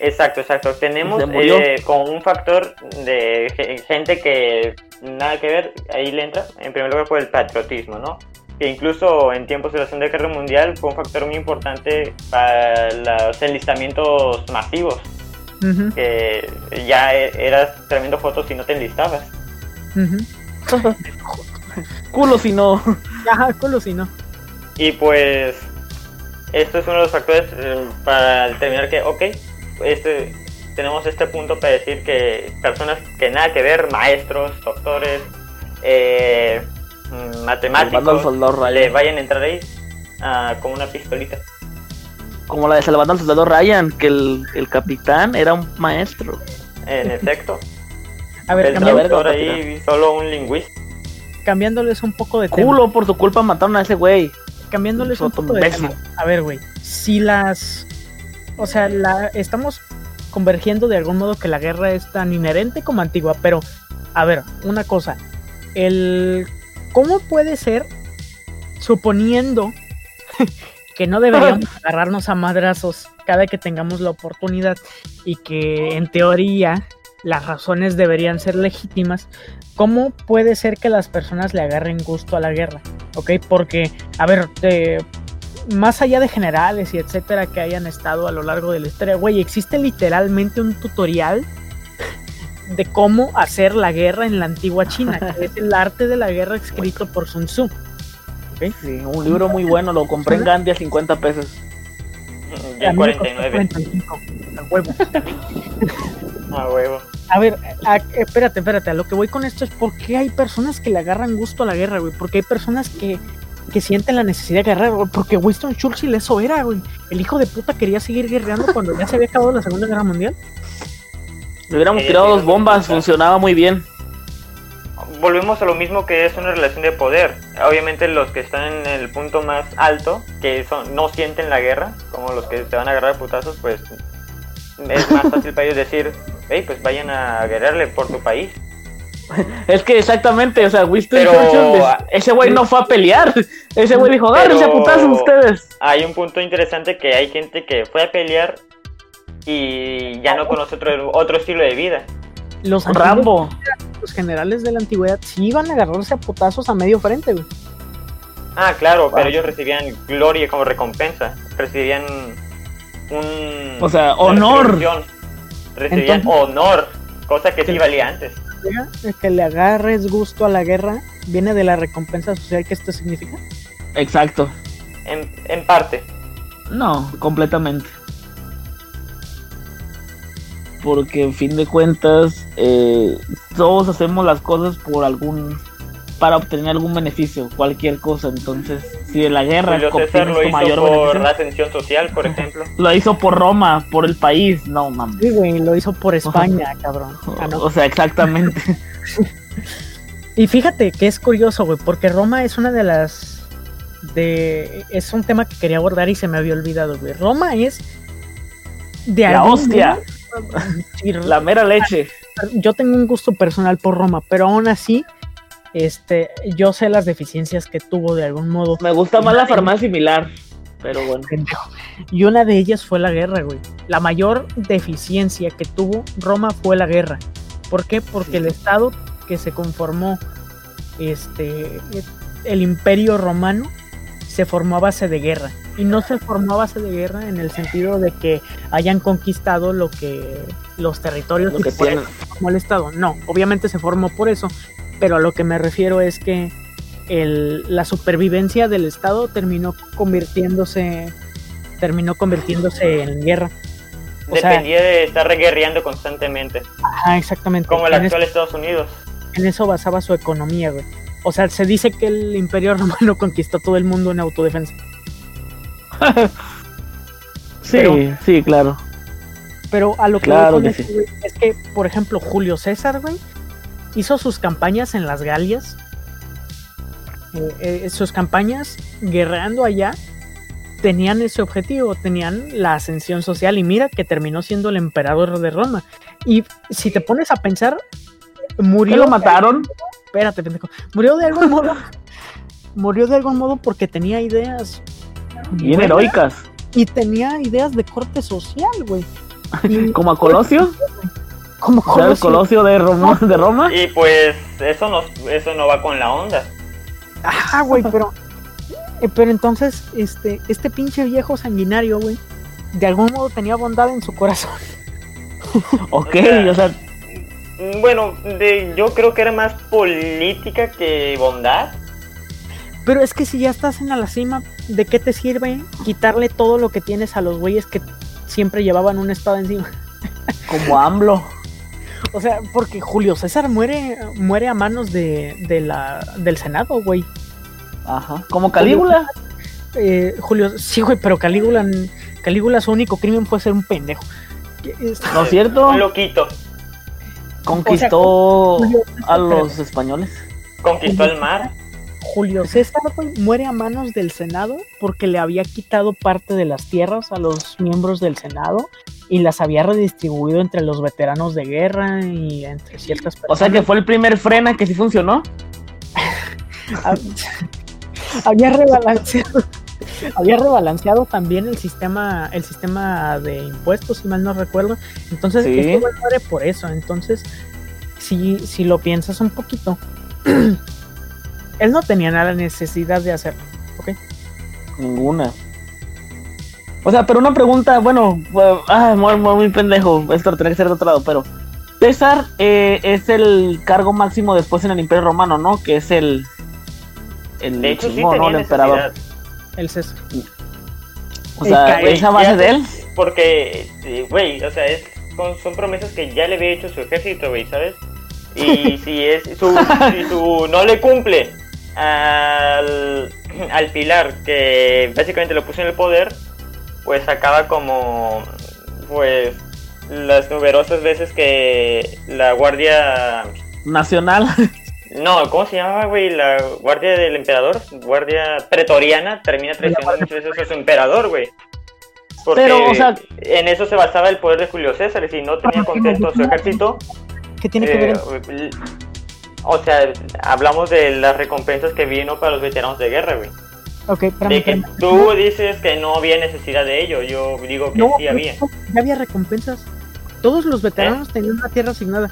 Exacto, exacto. Tenemos eh, con un factor de gente que nada que ver, ahí le entra, en primer lugar por el patriotismo, ¿no? Que incluso en tiempos de la Segunda Guerra Mundial fue un factor muy importante para los enlistamientos masivos que ya e-, eras tremendo fotos si no te enlistabas. culo si no. Ajá, culo si no. Y pues esto es uno de los factores eh, para determinar que, ok, este, tenemos este punto para decir que personas que nada que ver, maestros, doctores, eh, mm, matemáticos, le vayan a entrar ahí uh, con una pistolita como la de Salvando al Soldado Ryan, que el, el capitán era un maestro. En efecto. A ver, el ahí solo un lingüista. Cambiándoles un poco de Culo, por su culpa mataron a ese güey. Cambiándoles un poco de tema. A ver, güey. Si las. O sea, la estamos convergiendo de algún modo que la guerra es tan inherente como antigua, pero. A ver, una cosa. El. ¿Cómo puede ser, suponiendo que no deberíamos agarrarnos a madrazos cada que tengamos la oportunidad y que en teoría las razones deberían ser legítimas, ¿cómo puede ser que las personas le agarren gusto a la guerra? ¿Ok? Porque, a ver, más allá de generales y etcétera que hayan estado a lo largo de la historia, güey, existe literalmente un tutorial de cómo hacer la guerra en la antigua China, que es el arte de la guerra escrito por Sun Tzu un libro muy bueno, lo compré en Gandhi a 50 pesos. Ya 49. A huevo. a huevo. A ver, espérate, espérate, a lo que voy con esto es por qué hay personas que le agarran gusto a la guerra, güey. Porque hay personas que, que sienten la necesidad de guerrear, Porque Winston Churchill eso era, güey. El hijo de puta quería seguir guerreando cuando ya se había acabado la Segunda Guerra Mundial. Le hubiéramos tirado dos bombas, funcionaba muy bien volvemos a lo mismo que es una relación de poder. Obviamente los que están en el punto más alto, que son, no sienten la guerra, como los que se van a agarrar putazos, pues es más fácil para ellos decir, hey, pues vayan a guerrerle por tu país. Es que exactamente, o sea, Winston ese güey no fue a pelear. Ese güey dijo, agárrense a putazos ustedes. Hay un punto interesante que hay gente que fue a pelear y ya no conoce otro, otro estilo de vida. Los Rambo. los generales de la antigüedad sí iban a agarrarse a putazos a medio frente, güey. Ah, claro, pero Ah. ellos recibían gloria como recompensa. Recibían un... O sea, honor. Recibían Entonces- honor, cosa que sí Sí. valía antes. El que le agarres gusto a la guerra viene de la recompensa social que esto significa. Exacto. En, en parte. No, completamente. Porque en fin de cuentas, eh, todos hacemos las cosas por algún para obtener algún beneficio, cualquier cosa. Entonces, si de la guerra Julio César lo hizo mayor por beneficio, la ascensión social, por ejemplo. lo hizo por Roma, por el país, no mames. Sí, güey, lo hizo por España, cabrón. Ah, no. O sea, exactamente. Y fíjate que es curioso, güey, porque Roma es una de las de es un tema que quería abordar y se me había olvidado, güey. Roma es de La hostia, la mera leche. yo tengo un gusto personal por Roma, pero aún así este yo sé las deficiencias que tuvo de algún modo. Me gusta más la farmacia similar, pero bueno. Y una de ellas fue la guerra, güey. La mayor deficiencia que tuvo Roma fue la guerra. ¿Por qué? Porque el estado que se conformó, este, el imperio romano, se formó a base de guerra. Y no se formó a base de guerra en el sentido de que hayan conquistado lo que los territorios Lo que por tienen. eso se formó el estado. No, obviamente se formó por eso. Pero a lo que me refiero es que el- la supervivencia del estado terminó convirtiéndose terminó convirtiéndose en guerra. O sea- Dependía de estar reguerreando constantemente, Ajá, exactamente. como el en, actual Estados Unidos. en eso basaba su economía, güey. O sea, se dice que el imperio romano conquistó todo el mundo en autodefensa. Sí, Pero- sí, claro. Pero a lo que, Claro voy con que es que, por ejemplo, Julio César, güey, hizo sus campañas en las Galias. Eh, eh, sus campañas guerreando allá tenían ese objetivo, tenían la ascensión social y mira que terminó siendo el emperador de Roma. Y si te pones a pensar, murió... ¿Qué lo mataron? Espérate, pendejo. Murió de algún modo. murió de algún modo porque tenía ideas. Bien buenas heroicas. Y tenía ideas de corte social, güey. Como a Colosio. como O sea, el Colosio. Colosio de Roma. De Roma. Y pues eso no, eso no va con la onda. Ajá, güey, pero. eh, Pero entonces, este, este pinche viejo sanguinario, güey, de algún modo tenía bondad en su corazón. Ok, sea, o sea, Bueno, de, yo creo que era más política que bondad. Pero es que si ya estás en la cima, ¿de qué te sirve quitarle todo lo que tienes a los güeyes que siempre llevaban una espada encima? como AMLO. O sea, porque Julio César muere, muere a manos de, de la, del Senado, güey. Ajá. Como Calígula. Eh, Julio, sí, güey, pero Calígula, Calígula su único crimen fue ser un pendejo. ¿No es cierto? Un loquito. Conquistó Julio a César, los españoles. Conquistó el mar. Julio César muere a manos del Senado porque le había quitado parte de las tierras a los miembros del Senado y las había redistribuido entre los veteranos de guerra y entre ciertas O personas. sea que fue el primer frena que sí funcionó. había rebalanceado había rebalanceado también el sistema el sistema de impuestos si mal no recuerdo entonces Sí. güey muere por eso entonces si si lo piensas un poquito él no tenía nada necesidad de hacerlo ¿ok? Ninguna. O sea, pero una pregunta, bueno, ah, muy, muy, muy pendejo. Esto lo tenía que ser de otro lado, pero César eh, es el cargo máximo después en el Imperio Romano, ¿no? Que es el. El De hecho, sí chingón, ¿no? El emperador. el César O sea, ¿es a base de él? Porque, eh, güey, o sea, es, son promesas que ya le había hecho su ejército, güey, ¿sabes? Y si es su, si su no le cumple al, al pilar que básicamente lo puso en el poder, pues acaba como, pues, las numerosas veces que la guardia... Nacional. No, ¿cómo se llamaba, güey? La guardia del emperador, guardia pretoriana, termina traicionando muchas veces a su emperador, güey. Porque Pero, o sea- en eso se basaba el poder de Julio César, y si no tenía contento a su ejército, ¿qué tiene que ver o sea, hablamos de las recompensas que vino para los veteranos de guerra, güey. Ok, espérame, De que tú dices que no había necesidad de ello, yo digo que No, sí había. no, ya había recompensas. Todos los veteranos tenían una tierra asignada.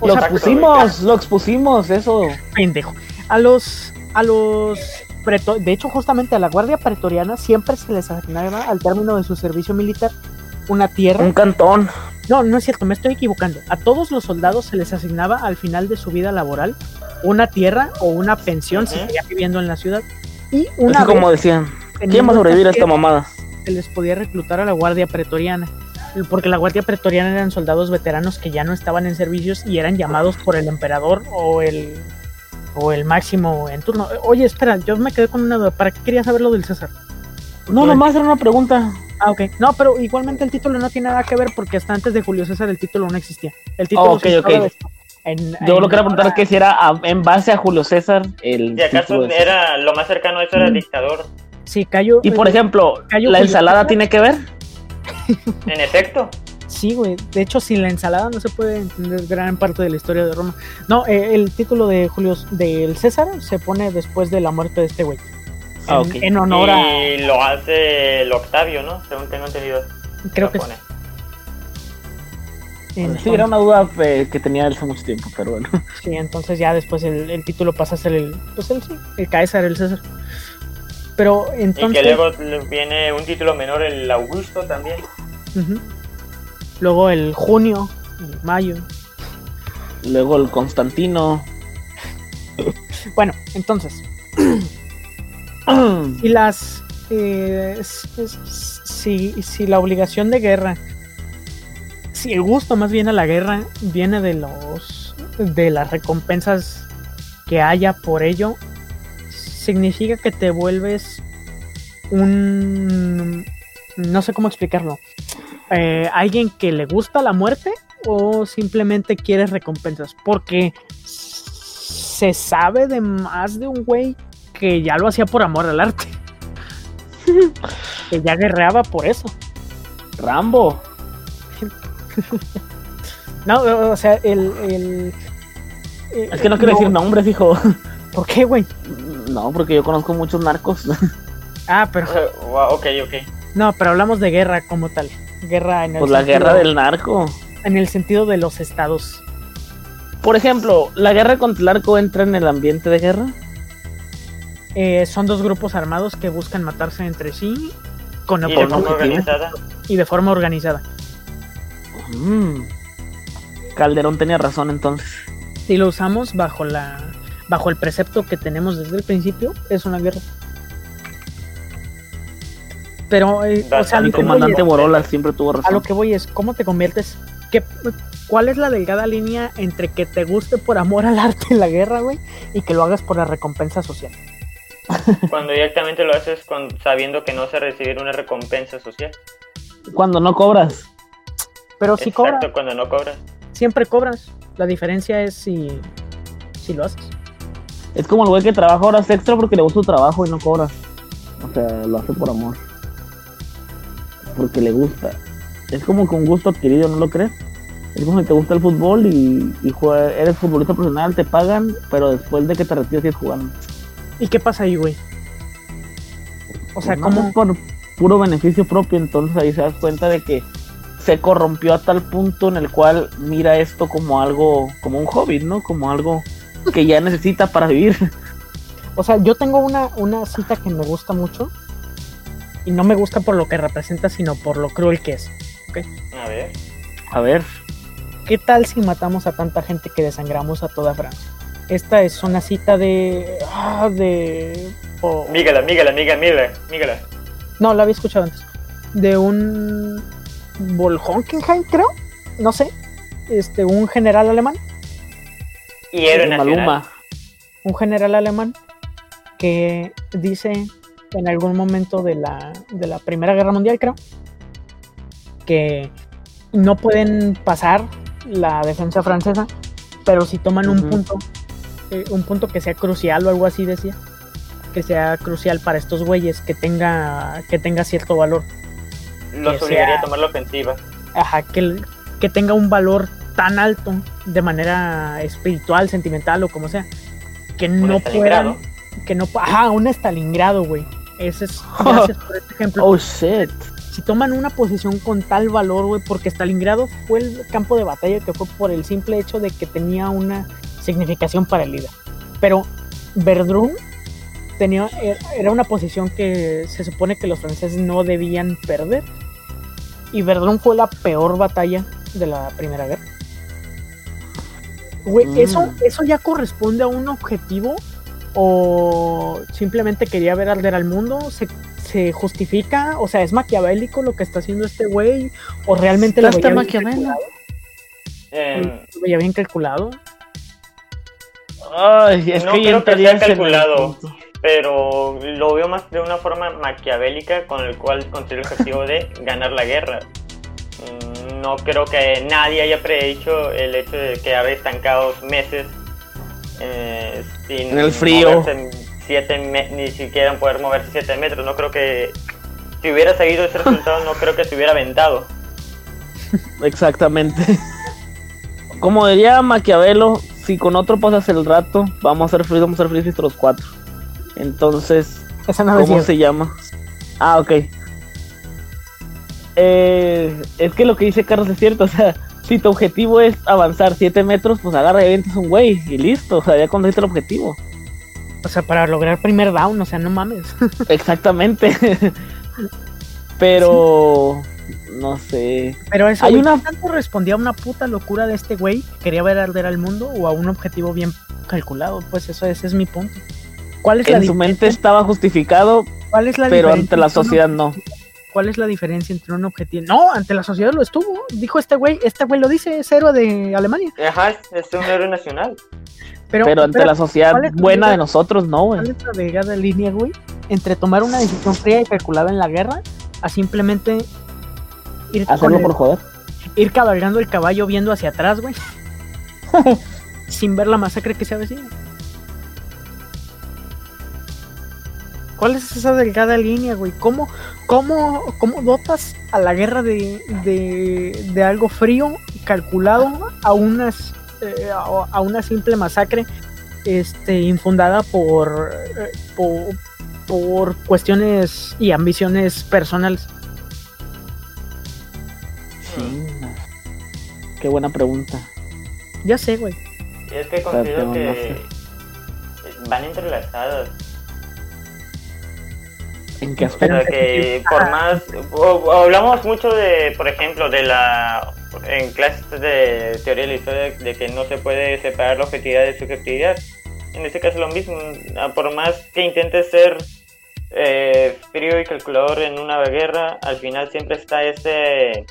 O Lo expusimos, lo expusimos, eso. pendejo. A los, a los, preto- de hecho, justamente a la guardia pretoriana siempre se les asignaba al término de su servicio militar una tierra. Un cantón. No, no es cierto, me estoy equivocando. A todos los soldados se les asignaba al final de su vida laboral una tierra o una pensión si seguían viviendo en la ciudad. Y una Así vez como decían. ¿Quién va a sobrevivir a esta mamada? se les podía reclutar a la Guardia Pretoriana. Porque la Guardia Pretoriana eran soldados veteranos que ya no estaban en servicios y eran llamados por el emperador o el o el máximo en turno. Oye, espera, yo me quedé con una duda. ¿Para qué querías saber lo del César? No, nomás era una pregunta. Ah, ok. No, pero igualmente el título no tiene nada que ver porque hasta antes de Julio César el título no existía. El título Oh, ok, se usaba ok. después. En- Yo en- lo quería preguntar que si era a- en base a Julio César el Si acaso de- era lo más cercano a eso era dictador. Sí, Cayo. Y por ejemplo, Cayo ¿la Julio ensalada César. tiene que ver? En efecto, Sí, güey. De hecho, sin la ensalada no se puede entender gran parte de la historia de Roma. No, eh, el título de Julio del César se pone después de la muerte de este güey. Ah, en, ok. en honor a. y lo hace el Octavio, ¿no? Según tengo entendido. Creo que Sí, era una duda eh, que tenía hace mucho tiempo, pero bueno. sí, entonces ya después el, el título pasa a ser el. Pues el sí, el Caesar, el César. Pero Y entonces. que luego viene un título menor, el Augusto también. Luego el junio, el mayo. Luego el Constantino. Bueno, entonces. si las eh, si, si la obligación de guerra si el gusto más bien a la guerra viene de los de las recompensas que haya por ello significa que te vuelves un no sé cómo explicarlo eh, alguien que le gusta la muerte o simplemente quieres recompensas porque se sabe de más de un güey que ya lo hacía por amor al arte. que ya guerreaba por eso. Rambo. No, o sea, el. el eh, Es que no quiero decir nombres, hijo. ¿Por qué, güey? No, porque yo conozco muchos narcos. Ah, pero. Eh, wow, ok, ok. No, pero hablamos de guerra como tal. Guerra en el. Pues la sentido- guerra del narco. En el sentido de los estados. Por ejemplo, ¿la guerra contra el narco entra en el ambiente de guerra? Eh, son dos grupos armados que buscan matarse entre sí con Y de forma organizada. y de forma organizada. Mm. Calderón tenía razón entonces. Si lo usamos bajo la bajo el precepto que tenemos desde el principio, es una guerra. Pero, eh, o sea, voy comandante Borola siempre tuvo a lo razón. que voy es, ¿cómo te conviertes? ¿Qué, ¿Cuál es la delgada línea entre que te guste por amor al arte en la guerra, güey, y que lo hagas por la recompensa social? Cuando directamente lo haces con, sabiendo que no vas a recibir una recompensa social. Cuando no cobras. Pero si Exacto, cobras, cuando no cobras. siempre cobras. La diferencia es si, si lo haces. Es como el güey que trabaja horas extra porque le gusta su trabajo y no cobra. O sea, lo hace por amor. Porque le gusta. Es como con gusto adquirido, ¿no lo crees? Es como si te gusta el fútbol y, y jue- eres futbolista profesional, te pagan, pero después de que te retiras sigues jugando. ¿Y qué pasa ahí, güey? O sea, Pues ¿cómo? nada, por puro beneficio propio, entonces ahí se das cuenta de que se corrompió a tal punto en el cual mira esto como algo, como un hobby, ¿no? Como algo que ya necesita para vivir. O sea, yo tengo una, una cita que me gusta mucho. Y no me gusta por lo que representa, sino por lo cruel que es. A ver. A ver, ¿Qué tal si matamos a tanta gente que desangramos a toda Francia? Esta es una cita de. ah, de. o- Mígala, mígala, mígala, mígala, no, la había escuchado antes. De un. Volhonkenheim, creo. No sé. Este, un general alemán. Y héroe nacional. Maluma. Un general alemán que dice en algún momento de la, de la Primera Guerra Mundial, creo, que no pueden pasar la defensa francesa, pero si toman un punto, eh, un punto que sea crucial o algo así decía, que sea crucial para estos güeyes, que tenga, que tenga cierto valor, Los obligaría sea- a tomar la ofensiva. ajá, que, que tenga un valor tan alto de manera espiritual, sentimental o como sea, que Un no puedan que no... Ajá, un Stalingrado, güey. Ese es... Gracias por este ejemplo. Oh, shit. Si toman una posición con tal valor, güey, porque Stalingrado fue el campo de batalla que fue por el simple hecho de que tenía una significación para el líder. Pero Verdun tenía, er- era una posición que se supone que los franceses no debían perder. Y Verdun fue la peor batalla de la Primera Guerra. Güey, Mm. ¿eso, ¿eso ya corresponde a un objetivo? ¿O simplemente quería ver arder al mundo? ¿Se, se justifica? O sea, ¿es maquiavélico lo que está haciendo este güey? ¿O realmente lo Está veía, bien maquiavélico. calculado? Eh, ¿Lo veía bien calculado? Ay, es No que creo que sea calculado. pero lo veo más de una forma maquiavélica con el cual considero el objetivo de ganar la guerra. Mm, No creo que nadie haya predicho el hecho de quedar estancados meses eh, sin En el frío. moverse siete ni siquiera poder moverse 7 metros. No creo que si hubiera seguido ese resultado, no creo que se hubiera aventado. Exactamente. Como diría Maquiavelo, si con otro pasas el rato, vamos a ser felices, vamos a ser felices los cuatro. Entonces, Esa no ¿cómo se llama? Ah, ok. Eh, es que lo que dice Carlos es cierto, o sea, si tu objetivo es avanzar 7 metros, pues agarra y avientas un güey y listo, o sea, ya conseguiste el objetivo. O sea, para lograr primer down, o sea, no mames. Exactamente. Pero, no sé. Pero eso, Hay güey, una- ¿qué tanto respondía a una puta locura de este güey? ¿Quería ver arder al mundo o a un objetivo bien calculado? Pues eso ese es mi punto. ¿Cuál es la, En su mente estaba justificado, ¿Cuál es la pero ante la sociedad no. ¿Cuál es la diferencia entre un objetivo? No, ante la sociedad lo estuvo. Dijo este güey, este güey lo dice, es héroe de Alemania. Ajá, es un héroe nacional. Pero, Pero ante la sociedad ¿cuál es la buena de nosotros no, güey. ¿cuál es la delgada línea, güey? Entre tomar una decisión fría y calculada en la guerra a simplemente ir, el- por joder. ir cabalgando el caballo viendo hacia atrás, güey. sin ver la masacre que se avecina. ¿Cuál es esa delgada línea, güey? ¿Cómo, cómo, cómo dotas a la guerra de, de, de algo frío, calculado, a unas eh, a, a una simple masacre este, infundada por, eh, por, por cuestiones y ambiciones personales? Chinga. Qué buena pregunta. Ya sé, güey. Es que considero no que van entrelazadas. ¿En qué O sea, aspecto? que por más. o- o hablamos mucho de, por ejemplo, de la. En clases de teoría de la historia, de que no se puede separar la objetividad de subjetividad. En este caso, lo mismo. Ah, Por más que intentes ser eh, frío y calculador en una guerra, al final siempre está ese.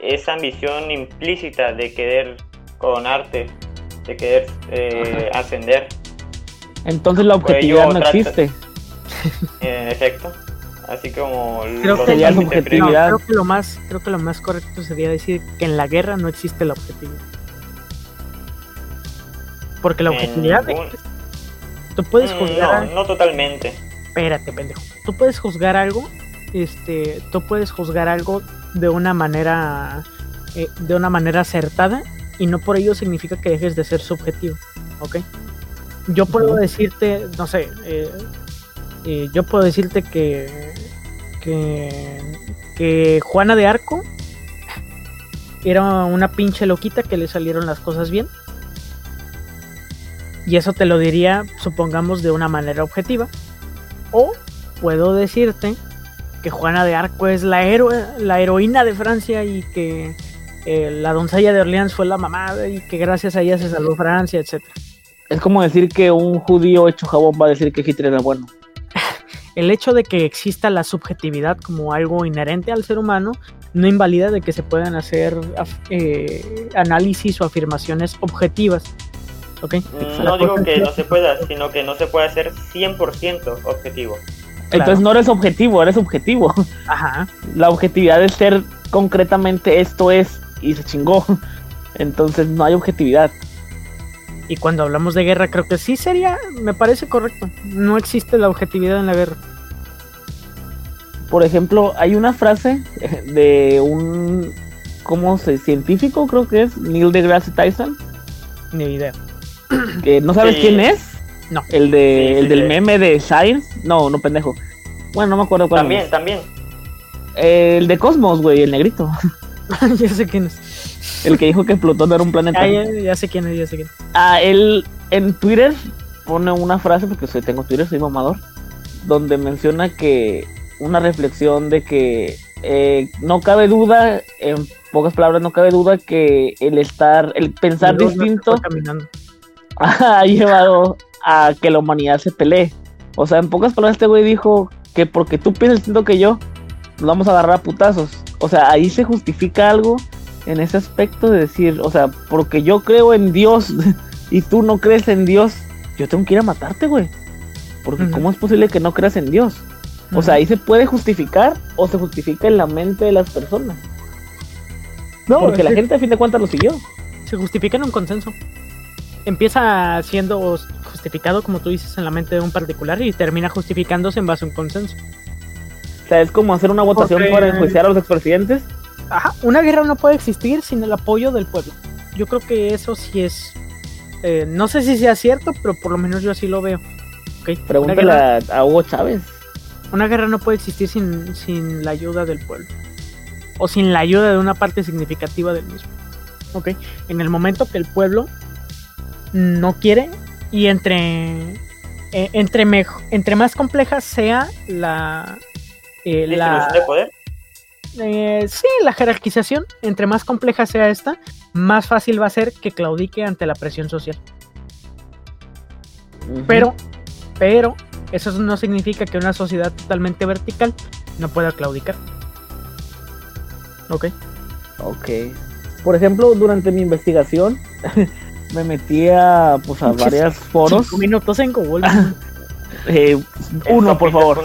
Esa ambición implícita de querer coronarte, de querer eh, ascender. Entonces la ello objetividad no trata- existe. En efecto. Así como Creo que, límites objetividad. no, creo que lo más creo que lo más correcto sería decir que en la guerra no existe la objetividad. Porque la objetividad ningún- tú puedes Mm, juzgar No, no totalmente. espérate, pendejo. Tú puedes juzgar algo, este, tú puedes juzgar algo de una manera eh, de una manera acertada y no por ello significa que dejes de ser subjetivo, ¿ok? Yo puedo decirte, no sé, eh, eh, yo puedo decirte que, que que Juana de Arco era una pinche loquita que le salieron las cosas bien. Y eso te lo diría, supongamos, de una manera objetiva. O puedo decirte que Juana de Arco es la héroe, la heroína de Francia y que eh, la doncella de Orleans fue la mamada y que gracias a ella se salvó Francia, etcétera. Es como decir que un judío hecho jabón va a decir que Hitler era bueno. El hecho de que exista la subjetividad como algo inherente al ser humano no invalida de que se puedan hacer af- eh, análisis o afirmaciones objetivas. ¿Ok? Mm, No digo que no se pueda, sino que no se puede hacer 100% objetivo. Entonces no eres objetivo, eres objetivo. Ajá. La objetividad es ser concretamente esto es y se chingó. Entonces no hay objetividad. Y cuando hablamos de guerra, creo que sí sería, me parece correcto. No existe la objetividad en la guerra. Por ejemplo, hay una frase de un ¿cómo se científico creo que es Neil deGrasse Tyson, Ni idea. que no sabes Sí. quién es. No. El de Sí, sí, el del sí. meme de Science. No, no pendejo. Bueno, no me acuerdo cuál. También, también. El de Cosmos, güey, el negrito. ya sé quién es. El que dijo que Plutón era un planeta. Ah, ya, ya sé quién es, ya sé quién es. Ah, él en Twitter pone una frase, porque soy, tengo Twitter, soy mamador, donde menciona que una reflexión de que eh, no cabe duda, en pocas palabras, no cabe duda que el estar, el pensar distinto ha llevado a que la humanidad se pelee. O sea, en pocas palabras, este güey dijo que porque tú piensas distinto que yo, nos vamos a agarrar a putazos. O sea, ahí se justifica algo en ese aspecto de decir, o sea, porque yo creo en Dios y tú no crees en Dios, yo tengo que ir a matarte, güey. Porque. ¿cómo es posible que no creas en Dios? O sea, ahí se puede justificar o se justifica en la mente de las personas. No, porque la gente a fin de cuentas lo siguió. se justifica en un consenso. Empieza siendo justificado, como tú dices, en la mente de un particular y termina justificándose en base a un consenso. O sea, es como hacer una votación Porque- para enjuiciar a los expresidentes. Ajá, una guerra no puede existir sin el apoyo del pueblo. Yo creo que eso sí es. eh, no sé si sea cierto, pero por lo menos yo así lo veo. ¿ok? Una, Pregúntale guerra, a, Hugo Chávez. una guerra no puede existir sin, sin la ayuda del pueblo. O sin la ayuda de una parte significativa del mismo. ¿ok? En el momento que el pueblo no quiere y entre. eh, entre, mejo- entre más compleja sea la. eh, la, de poder. Eh, sí, la jerarquización, entre más compleja sea esta, más fácil va a ser que claudique ante la presión social. Pero, pero, eso no significa que una sociedad totalmente vertical no pueda claudicar. Ok. Ok. Por ejemplo, durante mi investigación me metí a, pues, a varios foros. Cinco minutos en Google. Eh, uno, por favor.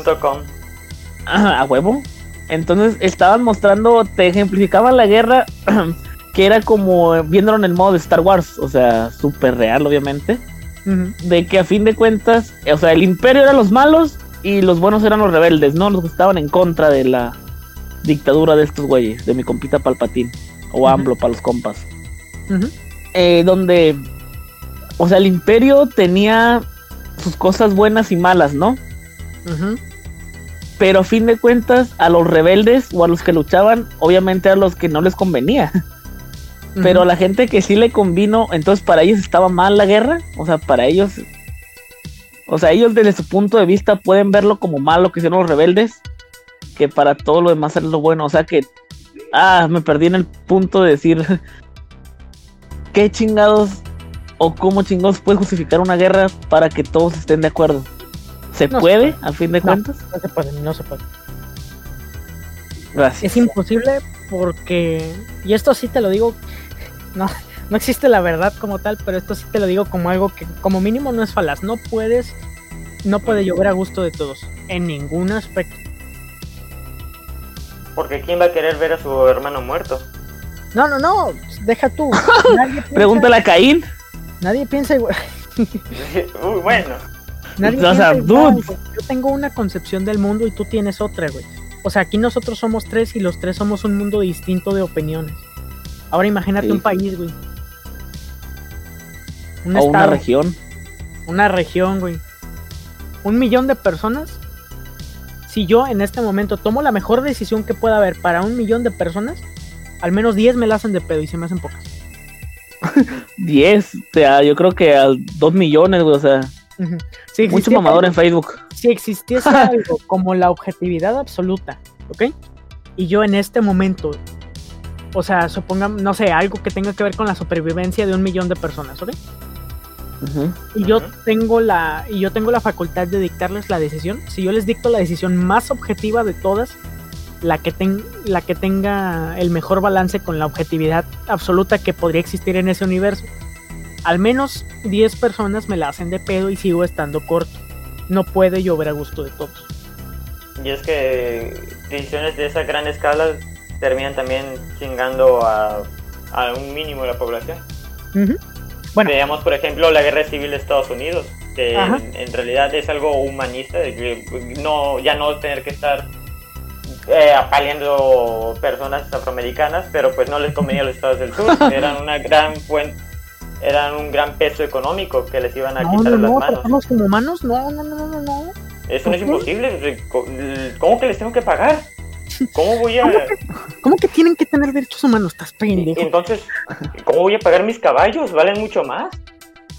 Ajá, a huevo. Entonces estaban mostrando, te ejemplificaban la guerra, que era como eh, viéndolo en el modo de Star Wars, o sea, súper real, obviamente. De que a fin de cuentas, o sea, el imperio eran los malos y los buenos eran los rebeldes, ¿no? Los que estaban en contra de la dictadura de estos güeyes, de mi compita Palpatín, o. AMLO para los compas. ujú, eh, donde, o sea, el imperio tenía sus cosas buenas y malas, ¿no? Pero a fin de cuentas, a los rebeldes o a los que luchaban, obviamente a los que no les convenía. Pero a la gente que sí le convino, entonces para ellos estaba mal la guerra. O sea, para ellos, o sea, ellos desde su punto de vista pueden verlo como malo que hicieron los rebeldes, que para todo lo demás es lo bueno. O sea que, ah, me perdí en el punto de decir, ¿qué chingados o cómo chingados puede justificar una guerra para que todos estén de acuerdo? ¿Se No se puede, a fin de No. cuentas? No se puede, no se puede. Gracias. Es imposible porque, y esto sí te lo digo, no, no existe la verdad como tal, pero esto sí te lo digo como algo que como mínimo no es falaz. No puedes, no puede llover a gusto de todos, en ningún aspecto. Porque ¿quién va a querer ver a su hermano muerto? No, no, no, deja tú. Nadie piensa, Pregúntale a Caín. Nadie piensa igual. Uy, bueno. Nadie O sea, piensa igual, dude. Yo tengo una concepción del mundo y tú tienes otra, güey. O sea, aquí nosotros somos tres y los tres somos un mundo distinto de opiniones. Ahora imagínate Sí. un país, güey. Un o una región. una región, güey. Un millón de personas. Si yo en este momento tomo la mejor decisión que pueda haber para un millón de personas, al menos 10 me la hacen de pedo y se me hacen pocas. 10, o sea, yo creo que a 2 millones, güey, o sea, mucho mamador en Facebook. Si existiese algo como la objetividad absoluta, ¿ok? Y yo en este momento, o sea, supongamos, no sé, algo que tenga que ver con la supervivencia de un millón de personas, ¿ok? Y yo tengo la y yo tengo la facultad de dictarles la decisión si yo les dicto la decisión más objetiva de todas la que ten- la que tenga el mejor balance con la objetividad absoluta que podría existir en ese universo al menos 10 personas me la hacen de pedo y sigo estando corto no puede llover a gusto de todos Y es que decisiones de esa gran escala terminan también chingando a, a un mínimo de la población. Ujú. Bueno. Veamos, por ejemplo, la guerra civil de Estados Unidos, que en, en realidad es algo humanista, de que no, ya no tener que estar eh, apaleando personas afroamericanas, pero pues no les convenía a los estados del sur, que eran una gran fuente, eran un gran peso económico que les iban a No, quitar no, las no, manos. como humanos, no, no, no, no, no. Eso no es imposible. ¿cómo- ¿Cómo que les tengo que pagar? ¿Cómo voy a...? ¿Cómo que tienen que tener derechos humanos? Estás pendejo. Entonces, ¿cómo voy a pagar mis caballos? ¿Valen mucho más?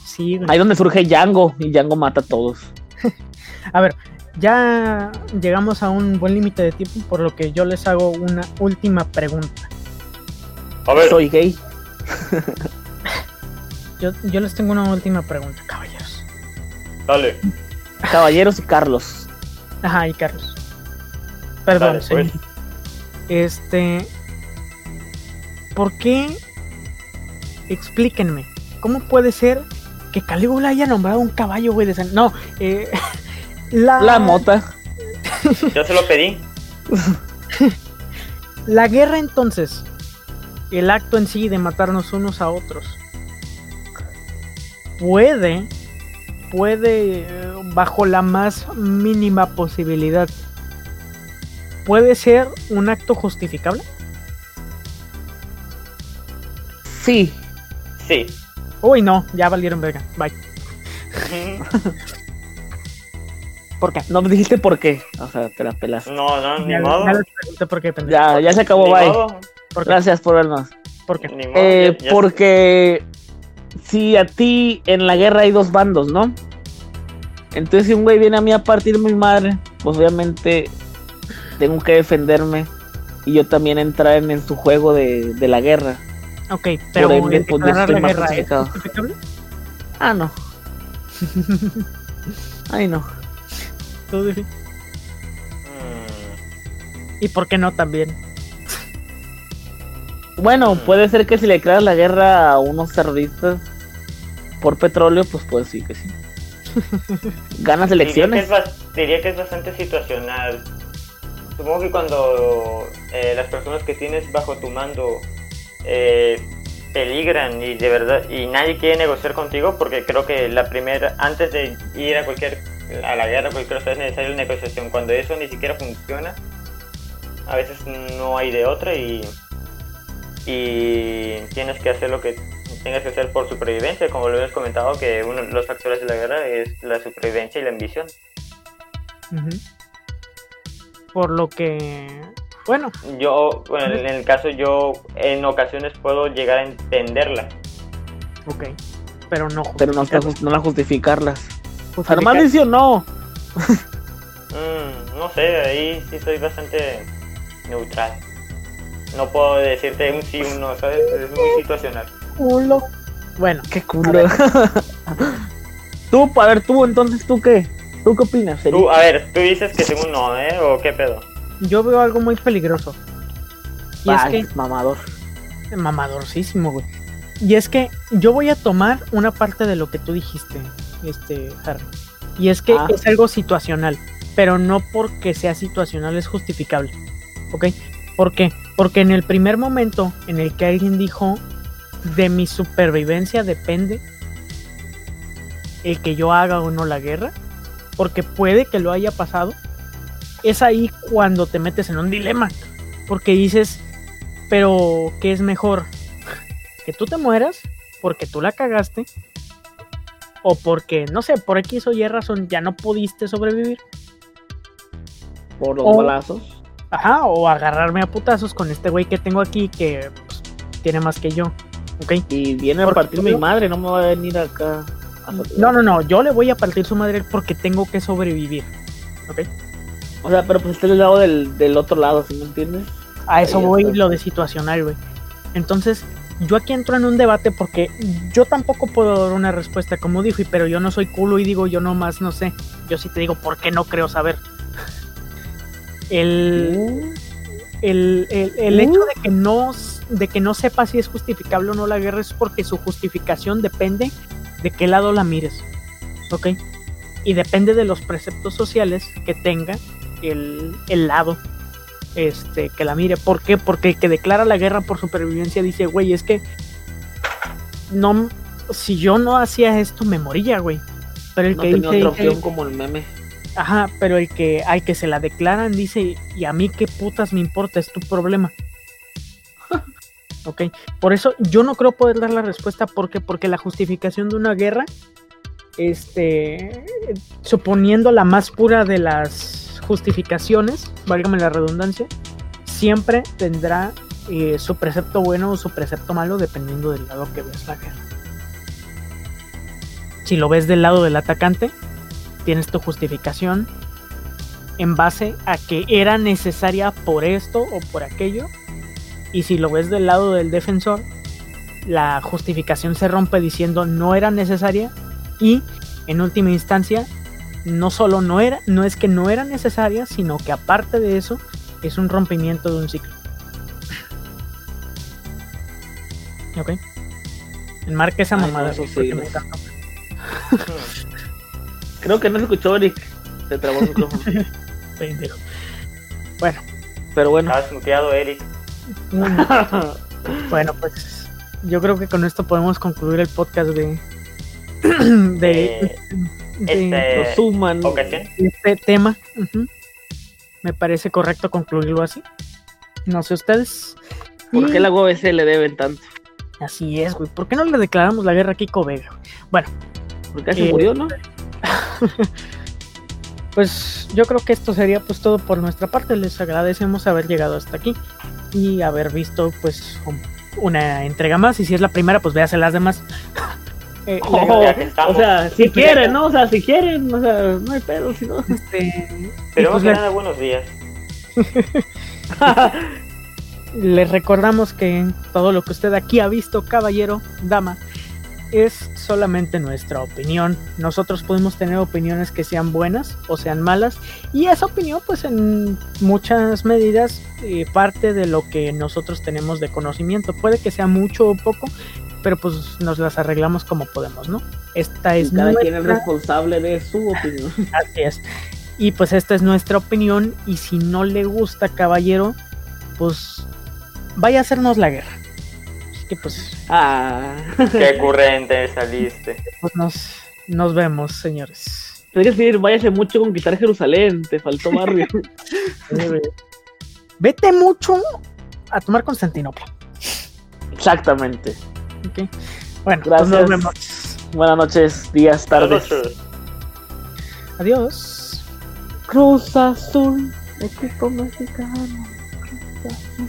Sí. Ahí donde surge Django y Django mata a todos. A ver, ya llegamos a un buen límite de tiempo, por lo que yo les hago una última pregunta. A ver, Soy gay. Yo, yo les tengo una última pregunta, caballeros. dale. Caballeros y Carlos. Ajá, y Carlos. Perdón, Dale, señor. pues. Este. ¿Por qué? Explíquenme. ¿Cómo puede ser que Calígula haya nombrado un caballo, güey? De san- No, eh, la, La mota. Yo se lo pedí. La guerra, entonces. El acto en sí de matarnos unos a otros. Puede. Puede. eh, Bajo la más mínima posibilidad. Puede ser un acto justificable. Sí. Sí. Uy, no, ya valieron verga. Bye. ¿Por qué? No me dijiste por qué. O sea, te la pelas. No, no, ni Ya, modo. ya les pregunté por qué. Ya, ya se acabó, Ni bye. Gracias por vernos. ¿Por qué? ni modo, Eh, ya- ya- porque si a ti en la guerra hay dos bandos, ¿no? Entonces si un güey viene a mí a partir mi madre, pues obviamente tengo que defenderme y yo también entrar en, en su juego de, de la guerra. Ok, pero ende, pues, yo declarar estoy la más guerra es. Ah, no. Ay, no. Tú, ¿Y por qué no también? Bueno, puede ser que si le creas la guerra a unos terroristas por petróleo, pues puede sí que sí. Ganas diría, que elecciones. es, diría que es bastante situacional. Supongo que cuando eh, las personas que tienes bajo tu mando eh, peligran y de verdad y nadie quiere negociar contigo porque creo que la primera antes de ir a cualquier a la guerra cualquier cosa es necesaria una negociación cuando eso ni siquiera funciona a veces no hay de otra y y tienes que hacer lo que tengas que hacer por supervivencia como lo hemos comentado que uno de los factores de la guerra es la supervivencia y la ambición. Por lo que. Bueno, yo bueno, en el caso yo en ocasiones puedo llegar a entenderla ok. Pero no Pero no la justificarlas. Justificar- Armando dice o no. Mm, no sé, ahí sí soy bastante neutral. No puedo decirte un sí o un no, ¿sabes? Es muy situacional. culo. Bueno, Qué culo. tú, a ver, tú, entonces, ¿tú qué? ¿Tú qué opinas? Tú, a ver, tú dices que según no, ¿eh? ¿O qué pedo? yo veo algo muy peligroso. Y Ay, es mamador. que. Mamadorcísimo, güey. Y es que yo voy a tomar una parte de lo que tú dijiste, este, Harry. Y es que Ah. es algo situacional. Pero no porque sea situacional es justificable. ¿Ok? ¿Por qué? Porque en el primer momento en el que alguien dijo de mi supervivencia depende el que yo haga o no la guerra, porque puede que lo haya pasado, es ahí cuando te metes en un dilema, porque dices, pero ¿qué es mejor? ¿Que tú te mueras porque tú la cagaste? ¿O porque, no sé, por X o Y razón ya no pudiste sobrevivir? Por los O- balazos. Ajá, o agarrarme a putazos con este güey que tengo aquí que pues, tiene más que yo. ¿Ok? Y viene a Porque partir mi madre, no me va a venir acá. a No, no, no, yo le voy a partir su madre porque tengo que sobrevivir. ¿Ok? O sea, pero pues está del lado del, del otro lado, ¿sí me entiendes? A eso Ahí voy está. lo de situacional, güey. Entonces, yo aquí entro en un debate porque yo tampoco puedo dar una respuesta como dijo, pero yo no soy culo y digo yo nomás no sé. Yo sí te digo por qué no creo saber. El, Uh, el, el- el hecho de que no de que no sepa si es justificable o no la guerra es porque su justificación depende de qué lado la mires. ¿Ok? Y depende de los preceptos sociales que tenga el, el lado este, que la mire. ¿Por qué? Porque el que declara la guerra por supervivencia dice, güey, es que no si yo no hacía esto me moría, güey. Pero el no que tenía dice, otra dice- opción como el meme. Ajá, pero el que al que se la declaran dice, y a mí qué putas me importa, es tu problema. ¿Ok? Por eso yo no creo poder dar la respuesta porque porque la justificación de una guerra este suponiendo la más pura de las justificaciones, válgame la redundancia, siempre tendrá eh, su precepto bueno o su precepto malo dependiendo del lado que veas la guerra. Si lo ves del lado del atacante, tienes tu justificación en base a que era necesaria por esto o por aquello. Y si lo ves del lado del defensor, la justificación se rompe diciendo no era necesaria y en última instancia no solo no era, no es que no era necesaria, sino que aparte de eso es un rompimiento de un ciclo. Ok. Enmarque esa Ay, mamada. no, me. Creo que no se escuchó, Eric. Se trabó el micrófono. Pendejo. Bueno, Pero bueno. Estabas muteado, Eric. bueno, pues yo creo que con esto podemos concluir el podcast de de, Eh, de este- Lo suman. ocasión. este tema. Me parece correcto concluirlo así. No sé ustedes. ¿Por Y- qué la UABC le deben tanto? Así es, güey. ¿Por qué no le declaramos la guerra a Kiko Vega? Bueno, Porque casi Eh, murió, ¿no? pues yo creo que esto sería pues todo por nuestra parte. Les agradecemos haber llegado hasta aquí y haber visto pues un- una entrega más. Y si es la primera, pues véase las demás. Eh, Oh, o sea, si quieren, ¿no? O sea, si quieren, o sea, no hay pedo, si no. este, Pero pues que nada, buenos días. les recordamos que todo lo que usted aquí ha visto, caballero, dama, es solamente nuestra opinión. Nosotros podemos tener opiniones que sean buenas o sean malas y esa opinión pues en muchas medidas eh, parte de lo que nosotros tenemos de conocimiento. Puede que sea mucho o poco, pero pues nos las arreglamos como podemos, ¿no? Esta es Cada quien es nuestra- responsable de su opinión. Así es. Y pues esta es nuestra opinión y si no le gusta, caballero, pues vaya a hacernos la guerra. Así que pues, Ah. Qué ocurrente saliste. pues nos, nos vemos, señores. Tienes que decir, váyase mucho con quitar Jerusalén, te faltó barrio. Vete mucho a tomar Constantinopla. Exactamente. ¿Ok? Bueno, pues Gracias. nos vemos. Buenas noches, días, tardes. Todos, Adiós. Cruz Azul, equipo mexicano. Cruz Azul.